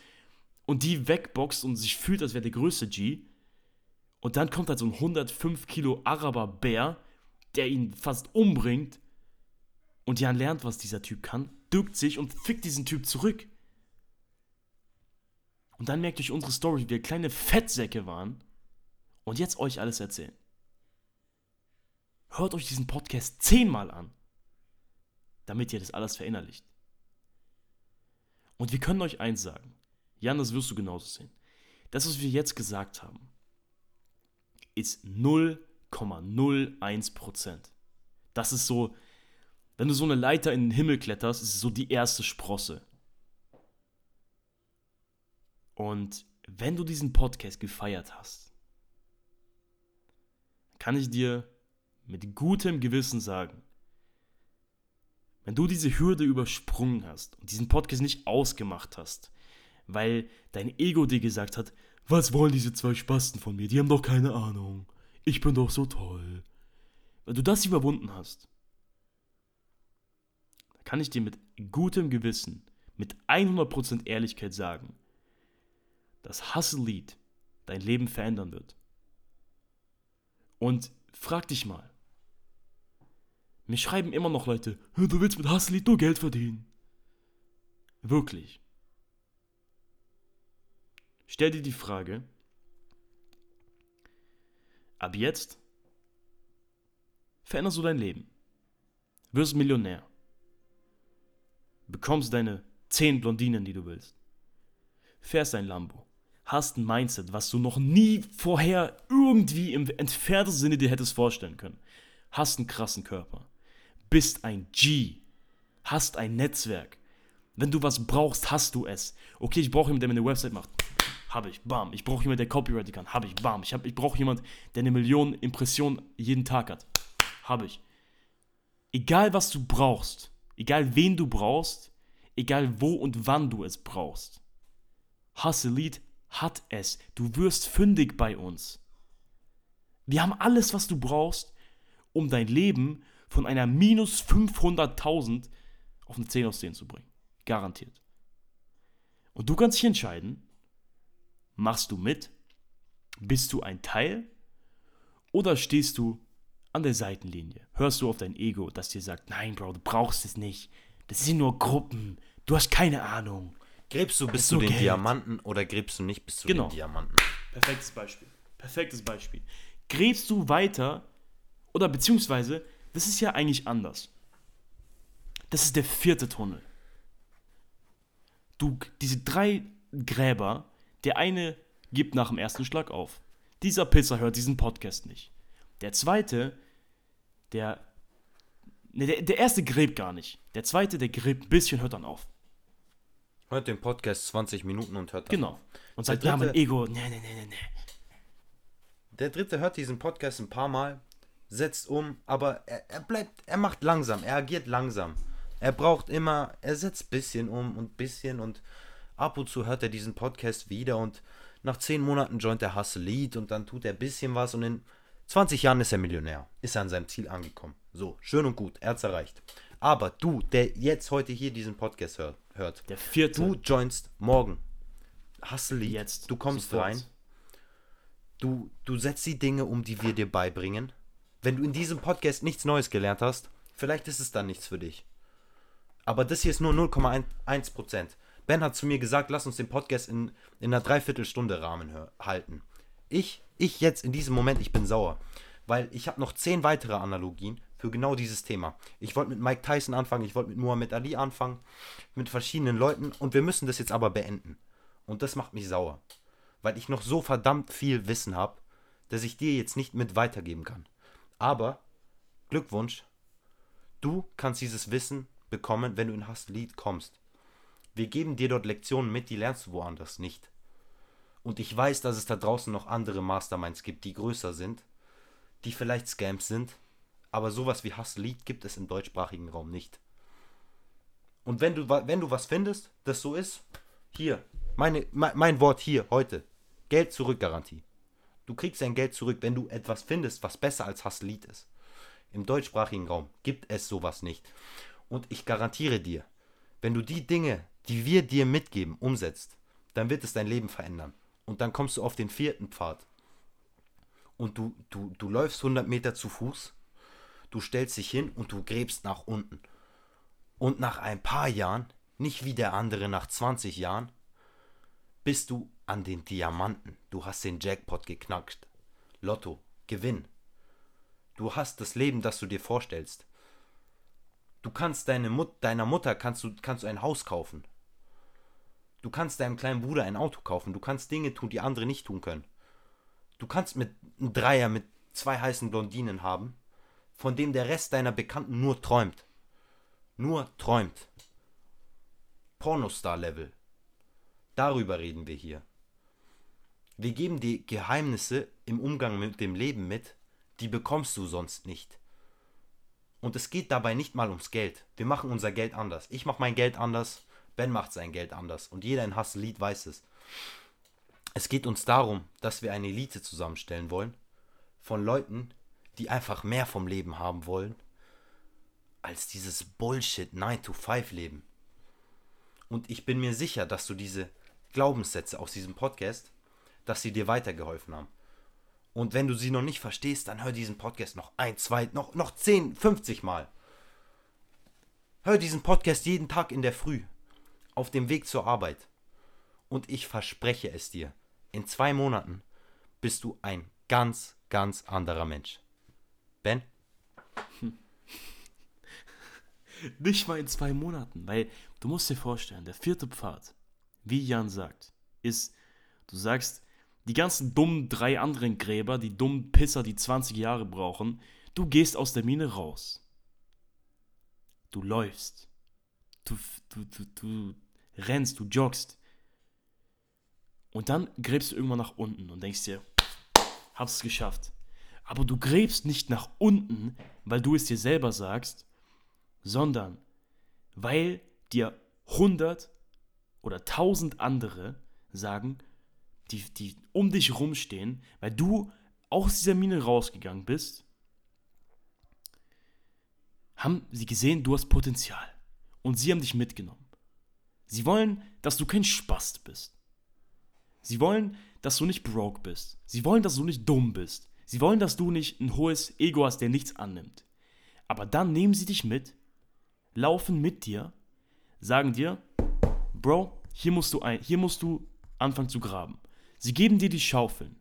und die wegboxt und sich fühlt, als wäre der größte G. Und dann kommt halt so ein 105 Kilo Araber-Bär, der ihn fast umbringt. Und Jan lernt, was dieser Typ kann, duckt sich und fickt diesen Typ zurück. Und dann merkt euch unsere Story, wie wir kleine Fettsäcke waren und jetzt euch alles erzählen. Hört euch diesen Podcast zehnmal an, damit ihr das alles verinnerlicht. Und wir können euch eins sagen. Jan, das wirst du genauso sehen. Das, was wir jetzt gesagt haben, ist 0,01%. Das ist so, wenn du so eine Leiter in den Himmel kletterst, ist es so die erste Sprosse. Und wenn du diesen Podcast gefeiert hast, kann ich dir mit gutem Gewissen sagen, wenn du diese Hürde übersprungen hast und diesen Podcast nicht ausgemacht hast, weil dein Ego dir gesagt hat, was wollen diese zwei Spasten von mir? Die haben doch keine Ahnung. Ich bin doch so toll. Wenn du das überwunden hast, kann ich dir mit gutem Gewissen, mit 100% Ehrlichkeit sagen, dass Hustle-Lied dein Leben verändern wird. Und frag dich mal, mir schreiben immer noch Leute, du willst mit Hustle nur Geld verdienen. Wirklich. Stell dir die Frage, ab jetzt veränderst du dein Leben. Wirst Millionär. Bekommst deine 10 Blondinen, die du willst. Fährst ein Lambo. Hast ein Mindset, was du noch nie vorher irgendwie im entferntesten Sinne dir hättest vorstellen können. Hast einen krassen Körper bist ein G, hast ein Netzwerk. Wenn du was brauchst, hast du es. Okay, ich brauche jemanden, der mir eine Website macht. Habe ich, bam. Ich brauche jemanden, der Copyright kann. Habe ich, bam. Ich, ich brauche jemanden, der eine Million Impressionen jeden Tag hat. Habe ich. Egal, was du brauchst, egal wen du brauchst, egal wo und wann du es brauchst, Hustle hat es. Du wirst fündig bei uns. Wir haben alles, was du brauchst, um dein Leben von einer minus 500.000 auf eine 10 aus 10 zu bringen. Garantiert. Und du kannst dich entscheiden, machst du mit, bist du ein Teil oder stehst du an der Seitenlinie? Hörst du auf dein Ego, das dir sagt, nein, Bro, du brauchst es nicht. Das sind nur Gruppen. Du hast keine Ahnung. Gräbst du bis zu den Geld. Diamanten oder gräbst du nicht bis zu genau. den Diamanten? Perfektes Beispiel. Perfektes Beispiel. Gräbst du weiter oder beziehungsweise, das ist ja eigentlich anders. Das ist der vierte Tunnel. Du, diese drei Gräber, der eine gibt nach dem ersten Schlag auf. Dieser Pisser hört diesen Podcast nicht. Der zweite, der. Ne, der, der erste gräbt gar nicht. Der zweite, der gräbt ein bisschen, hört dann auf. Hört den Podcast 20 Minuten und hört dann Genau. Und sagt, ja, mein Ego, ne, ne, ne, ne. Der dritte hört diesen Podcast ein paar Mal, setzt um, aber er, er bleibt, er macht langsam, er agiert langsam. Er braucht immer, er setzt bisschen um und bisschen und ab und zu hört er diesen Podcast wieder und nach 10 Monaten joint er Hustle Lead und dann tut er bisschen was und in 20 Jahren ist er Millionär. Ist er an seinem Ziel angekommen. So, schön und gut, er hat's erreicht. Aber du, der jetzt heute hier diesen Podcast hört, hört der vierte. du joinst morgen Hustle Lead, jetzt, du kommst sofort. rein, du, du setzt die Dinge um, die wir dir beibringen. Wenn du in diesem Podcast nichts Neues gelernt hast, vielleicht ist es dann nichts für dich. Aber das hier ist nur 0,1%. Ben hat zu mir gesagt, lass uns den Podcast in, in einer Dreiviertelstunde Rahmen halten. Ich, ich jetzt in diesem Moment, ich bin sauer. Weil ich habe noch zehn weitere Analogien für genau dieses Thema. Ich wollte mit Mike Tyson anfangen, ich wollte mit Muhammad Ali anfangen, mit verschiedenen Leuten und wir müssen das jetzt aber beenden. Und das macht mich sauer. Weil ich noch so verdammt viel Wissen habe, dass ich dir jetzt nicht mit weitergeben kann. Aber, Glückwunsch, du kannst dieses Wissen bekommen, wenn du in Hustle Lead kommst. Wir geben dir dort Lektionen mit, die lernst du woanders nicht. Und ich weiß, dass es da draußen noch andere Masterminds gibt, die größer sind, die vielleicht Scams sind, aber sowas wie Hustle Lead gibt es im deutschsprachigen Raum nicht. Und wenn du, wenn du was findest, das so ist, hier, meine, mein, mein Wort hier, heute, Geld zurück Garantie. Du kriegst dein Geld zurück, wenn du etwas findest, was besser als Hustle Lead ist. Im deutschsprachigen Raum gibt es sowas nicht. Und ich garantiere dir, wenn du die Dinge, die wir dir mitgeben, umsetzt, dann wird es dein Leben verändern. Und dann kommst du auf den vierten Pfad. Und du, du, du läufst 100 Meter zu Fuß, du stellst dich hin und du gräbst nach unten. Und nach ein paar Jahren, nicht wie der andere nach 20 Jahren, bist du an den Diamanten. Du hast den Jackpot geknackt. Lotto, Gewinn. Du hast das Leben, das du dir vorstellst. Du kannst deine Mut deiner Mutter kannst du, kannst du ein Haus kaufen. Du kannst deinem kleinen Bruder ein Auto kaufen. Du kannst Dinge tun, die andere nicht tun können. Du kannst mit einem Dreier mit zwei heißen Blondinen haben, von dem der Rest deiner Bekannten nur träumt. Nur träumt. Pornostar-Level. Darüber reden wir hier. Wir geben dir Geheimnisse im Umgang mit dem Leben mit, die bekommst du sonst nicht. Und es geht dabei nicht mal ums Geld. Wir machen unser Geld anders. Ich mache mein Geld anders, Ben macht sein Geld anders. Und jeder in Hustle Lied weiß es. Es geht uns darum, dass wir eine Elite zusammenstellen wollen von Leuten, die einfach mehr vom Leben haben wollen, als dieses Bullshit 9-to-5-Leben. Und ich bin mir sicher, dass du diese Glaubenssätze aus diesem Podcast, dass sie dir weitergeholfen haben. Und wenn du sie noch nicht verstehst, dann hör diesen Podcast noch ein, zwei, noch, noch 10, 50 Mal. Hör diesen Podcast jeden Tag in der Früh. Auf dem Weg zur Arbeit. Und ich verspreche es dir, in zwei Monaten bist du ein ganz, ganz anderer Mensch. Ben? <laughs> Nicht mal in zwei Monaten, weil du musst dir vorstellen, der vierte Pfad, wie Jan sagt, ist, du sagst, die ganzen dummen drei anderen Gräber, die dummen Pisser, die 20 Jahre brauchen, du gehst aus der Mine raus. Du läufst. Du, du, du, du rennst, du joggst. Und dann gräbst du irgendwann nach unten und denkst dir, hab's geschafft. Aber du gräbst nicht nach unten, weil du es dir selber sagst, sondern weil dir 100 oder 1000 andere sagen, die, die um dich rumstehen, weil du aus dieser Mine rausgegangen bist, haben sie gesehen, du hast Potenzial. Und sie haben dich mitgenommen. Sie wollen, dass du kein Spast bist. Sie wollen, dass du nicht broke bist. Sie wollen, dass du nicht dumm bist. Sie wollen, dass du nicht ein hohes Ego hast, der nichts annimmt. Aber dann nehmen sie dich mit, laufen mit dir, sagen dir, Bro, hier musst du, ein, hier musst du anfangen zu graben. Sie geben dir die Schaufeln.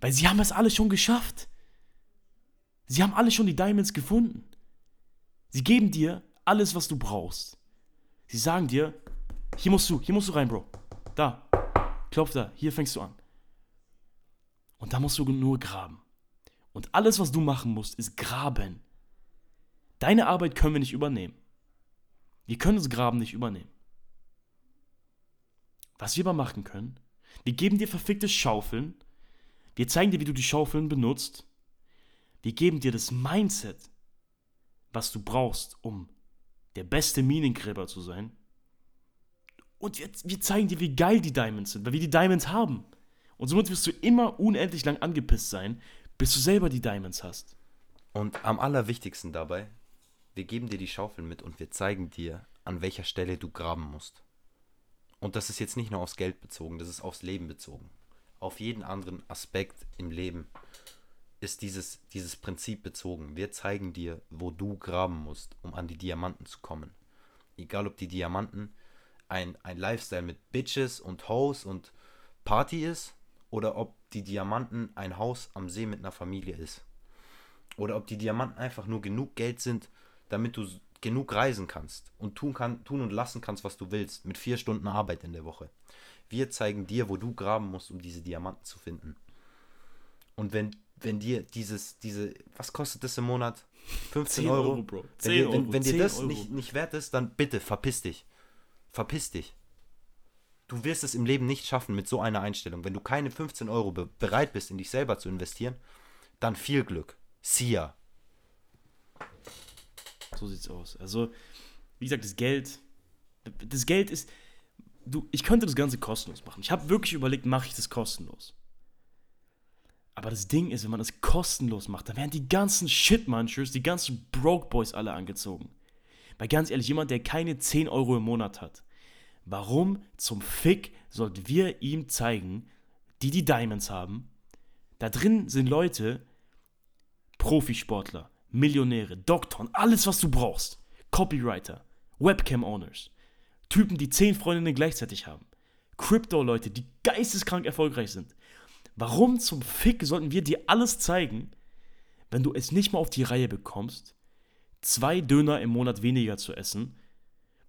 Weil sie haben es alle schon geschafft. Sie haben alle schon die Diamonds gefunden. Sie geben dir alles, was du brauchst. Sie sagen dir, hier musst du, hier musst du rein, Bro. Da. Klopf da, hier fängst du an. Und da musst du nur graben. Und alles, was du machen musst, ist graben. Deine Arbeit können wir nicht übernehmen. Wir können das Graben nicht übernehmen. Was wir aber machen können, wir geben dir verfickte Schaufeln, wir zeigen dir, wie du die Schaufeln benutzt, wir geben dir das Mindset, was du brauchst, um der beste Minengräber zu sein. Und wir, wir zeigen dir, wie geil die Diamonds sind, weil wir die Diamonds haben. Und somit wirst du immer unendlich lang angepisst sein, bis du selber die Diamonds hast. Und am allerwichtigsten dabei, wir geben dir die Schaufel mit und wir zeigen dir, an welcher Stelle du graben musst. Und das ist jetzt nicht nur aufs Geld bezogen, das ist aufs Leben bezogen. Auf jeden anderen Aspekt im Leben ist dieses, dieses Prinzip bezogen. Wir zeigen dir, wo du graben musst, um an die Diamanten zu kommen. Egal ob die Diamanten ein, ein Lifestyle mit Bitches und Hoes und Party ist oder ob die Diamanten ein Haus am See mit einer Familie ist. Oder ob die Diamanten einfach nur genug Geld sind, damit du genug reisen kannst und tun, kann, tun und lassen kannst, was du willst, mit vier Stunden Arbeit in der Woche. Wir zeigen dir, wo du graben musst, um diese Diamanten zu finden. Und wenn, wenn dir dieses, diese, was kostet das im Monat? 15 Euro? Euro Bro. Wenn, dir, wenn, wenn dir das nicht, nicht wert ist, dann bitte verpiss dich. Verpiss dich. Du wirst es im Leben nicht schaffen mit so einer Einstellung. Wenn du keine 15 Euro be bereit bist, in dich selber zu investieren, dann viel Glück. Sia. So sieht's aus. Also, wie gesagt, das Geld, das Geld ist, du, ich könnte das Ganze kostenlos machen. Ich habe wirklich überlegt, mache ich das kostenlos? Aber das Ding ist, wenn man das kostenlos macht, dann werden die ganzen Shitmunchers, die ganzen Broke Boys alle angezogen. Weil ganz ehrlich, jemand, der keine 10 Euro im Monat hat, warum zum Fick sollten wir ihm zeigen, die die Diamonds haben? Da drin sind Leute, Profisportler, Millionäre, Doktoren, alles, was du brauchst. Copywriter, Webcam-Owners, Typen, die zehn Freundinnen gleichzeitig haben. Crypto-Leute, die geisteskrank erfolgreich sind. Warum zum Fick sollten wir dir alles zeigen, wenn du es nicht mal auf die Reihe bekommst, zwei Döner im Monat weniger zu essen,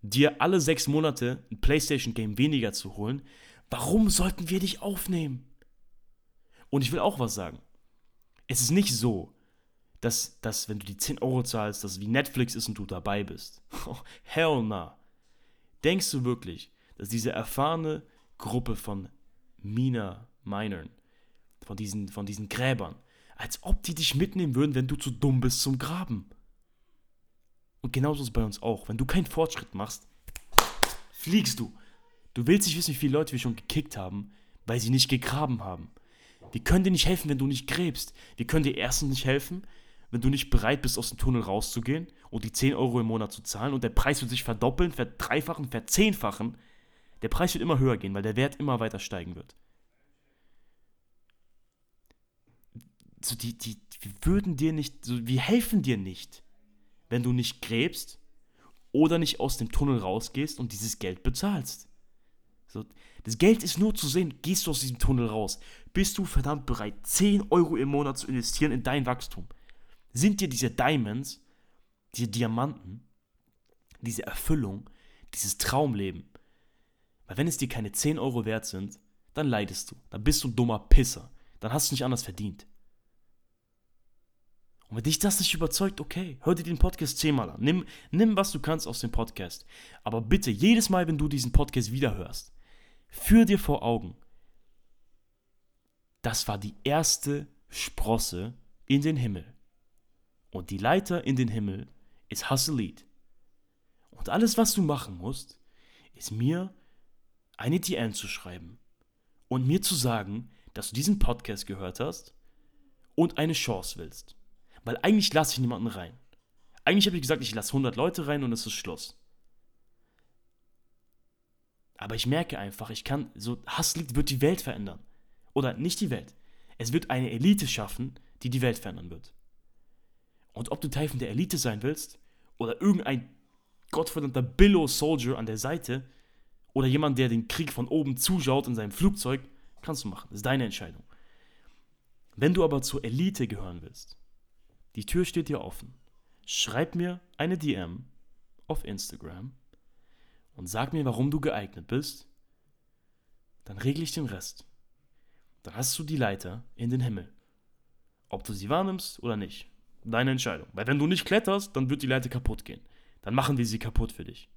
dir alle sechs Monate ein PlayStation-Game weniger zu holen? Warum sollten wir dich aufnehmen? Und ich will auch was sagen. Es ist nicht so, dass, dass wenn du die 10 Euro zahlst, dass es wie Netflix ist und du dabei bist. <laughs> Hell nah. Denkst du wirklich, dass diese erfahrene Gruppe von Miner, Minern, von diesen, von diesen Gräbern, als ob die dich mitnehmen würden, wenn du zu dumm bist zum Graben? Und genauso ist es bei uns auch. Wenn du keinen Fortschritt machst, fliegst du. Du willst nicht wissen, wie viele Leute wir schon gekickt haben, weil sie nicht gegraben haben. Wir können dir nicht helfen, wenn du nicht gräbst. Wir können dir erstens nicht helfen, wenn du nicht bereit bist, aus dem Tunnel rauszugehen und die 10 Euro im Monat zu zahlen und der Preis wird sich verdoppeln, verdreifachen, verzehnfachen, der Preis wird immer höher gehen, weil der Wert immer weiter steigen wird. So die, die, wir würden dir nicht, so, wir helfen dir nicht, wenn du nicht gräbst oder nicht aus dem Tunnel rausgehst und dieses Geld bezahlst. So, das Geld ist nur zu sehen, gehst du aus diesem Tunnel raus. Bist du verdammt bereit, 10 Euro im Monat zu investieren in dein Wachstum? sind dir diese Diamonds, diese Diamanten, diese Erfüllung, dieses Traumleben. Weil wenn es dir keine 10 Euro wert sind, dann leidest du. Dann bist du ein dummer Pisser. Dann hast du nicht anders verdient. Und wenn dich das nicht überzeugt, okay, hör dir den Podcast zehnmal an. Nimm, nimm, was du kannst aus dem Podcast. Aber bitte, jedes Mal, wenn du diesen Podcast wiederhörst, führ dir vor Augen, das war die erste Sprosse in den Himmel. Und die Leiter in den Himmel ist Hasselit. Und alles, was du machen musst, ist mir eine DM zu schreiben. und mir zu sagen, dass du diesen Podcast gehört hast und eine Chance willst. Weil eigentlich lasse ich niemanden rein. Eigentlich habe ich gesagt, ich lasse 100 Leute rein und es ist Schluss. Aber ich merke einfach, ich kann, so Hasslied wird die Welt verändern. Oder nicht die Welt. Es wird eine Elite schaffen, die die Welt verändern wird. Und ob du Teil von der Elite sein willst, oder irgendein gottverdammter Billow-Soldier an der Seite, oder jemand, der den Krieg von oben zuschaut in seinem Flugzeug, kannst du machen. Das ist deine Entscheidung. Wenn du aber zur Elite gehören willst, die Tür steht dir offen. Schreib mir eine DM auf Instagram und sag mir, warum du geeignet bist, dann regle ich den Rest. Dann hast du die Leiter in den Himmel. Ob du sie wahrnimmst oder nicht. Deine Entscheidung. Weil wenn du nicht kletterst, dann wird die Leiter kaputt gehen. Dann machen wir sie kaputt für dich.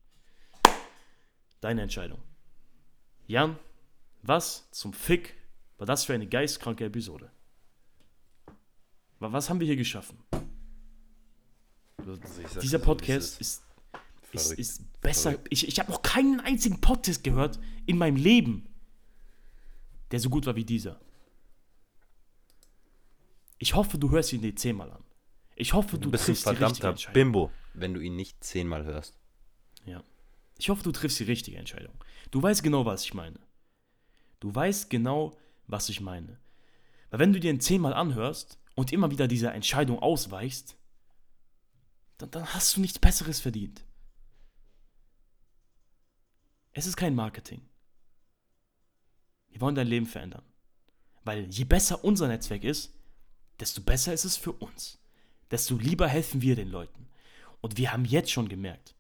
Deine Entscheidung. Jan, was zum Fick war das für eine geistkranke Episode? Was haben wir hier geschaffen? Also Dieser Podcast ist ist, ist besser. Verrückt. Ich, ich habe noch keinen einzigen Podcast gehört in meinem Leben, der so gut war wie dieser. Ich hoffe, du hörst ihn dir zehnmal an. Ich hoffe, du, du bist ein verdammter Bimbo, wenn du ihn nicht zehnmal hörst. Ja. Ich hoffe, du triffst die richtige Entscheidung. Du weißt genau, was ich meine. Du weißt genau, was ich meine. Weil wenn du dir ihn zehnmal anhörst und immer wieder dieser Entscheidung ausweichst, dann, dann hast du nichts Besseres verdient. Es ist kein Marketing. Wir wollen dein Leben verändern. Weil je besser unser Netzwerk ist, desto besser ist es für uns. Desto lieber helfen wir den Leuten. Und wir haben jetzt schon gemerkt,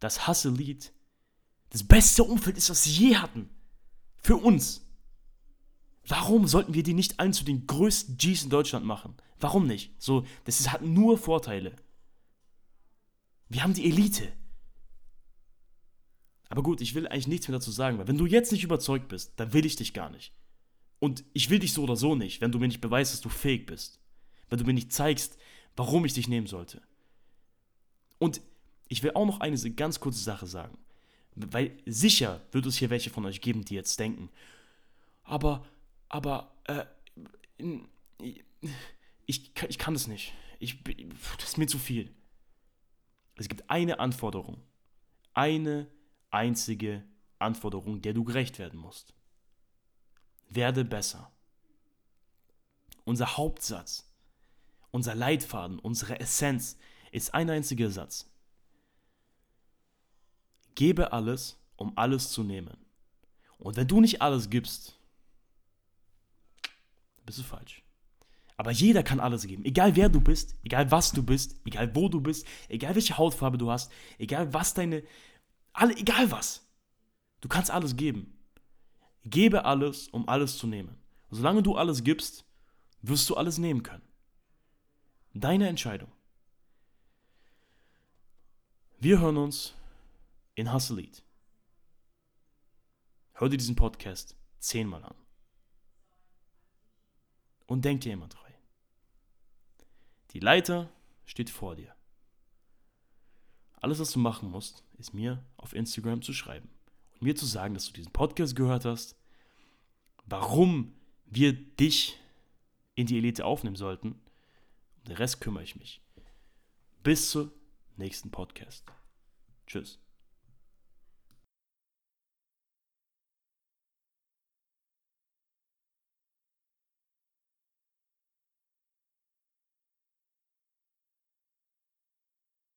dass Hustle Lead das beste Umfeld ist, was sie je hatten. Für uns. Warum sollten wir die nicht allen zu den größten Gs in Deutschland machen? Warum nicht? So, das hat nur Vorteile. Wir haben die Elite. Aber gut, ich will eigentlich nichts mehr dazu sagen, weil wenn du jetzt nicht überzeugt bist, dann will ich dich gar nicht. Und ich will dich so oder so nicht, wenn du mir nicht beweist, dass du fähig bist. Wenn du mir nicht zeigst, warum ich dich nehmen sollte. Und ich will auch noch eine ganz kurze Sache sagen. Weil sicher wird es hier welche von euch geben, die jetzt denken, aber, aber, äh, ich, ich kann das nicht. Ich, das ist mir zu viel. Es gibt eine Anforderung. Eine einzige Anforderung, der du gerecht werden musst. Werde besser. Unser Hauptsatz, unser Leitfaden, unsere Essenz ist ein einziger Satz. Gebe alles, um alles zu nehmen. Und wenn du nicht alles gibst, bist du falsch. Aber jeder kann alles geben. Egal wer du bist, egal was du bist, egal wo du bist, egal welche Hautfarbe du hast, egal was deine, alle, egal was. Du kannst alles geben. Gebe alles, um alles zu nehmen. Und solange du alles gibst, wirst du alles nehmen können. Deine Entscheidung. Wir hören uns in Hustle Hör dir diesen Podcast zehnmal an. Und denk dir immer drei. Die Leiter steht vor dir. Alles, was du machen musst, ist mir auf Instagram zu schreiben und mir zu sagen, dass du diesen Podcast gehört hast, warum wir dich in die Elite aufnehmen sollten. Um den Rest kümmere ich mich. Bis zum nächsten Podcast. Tschüss.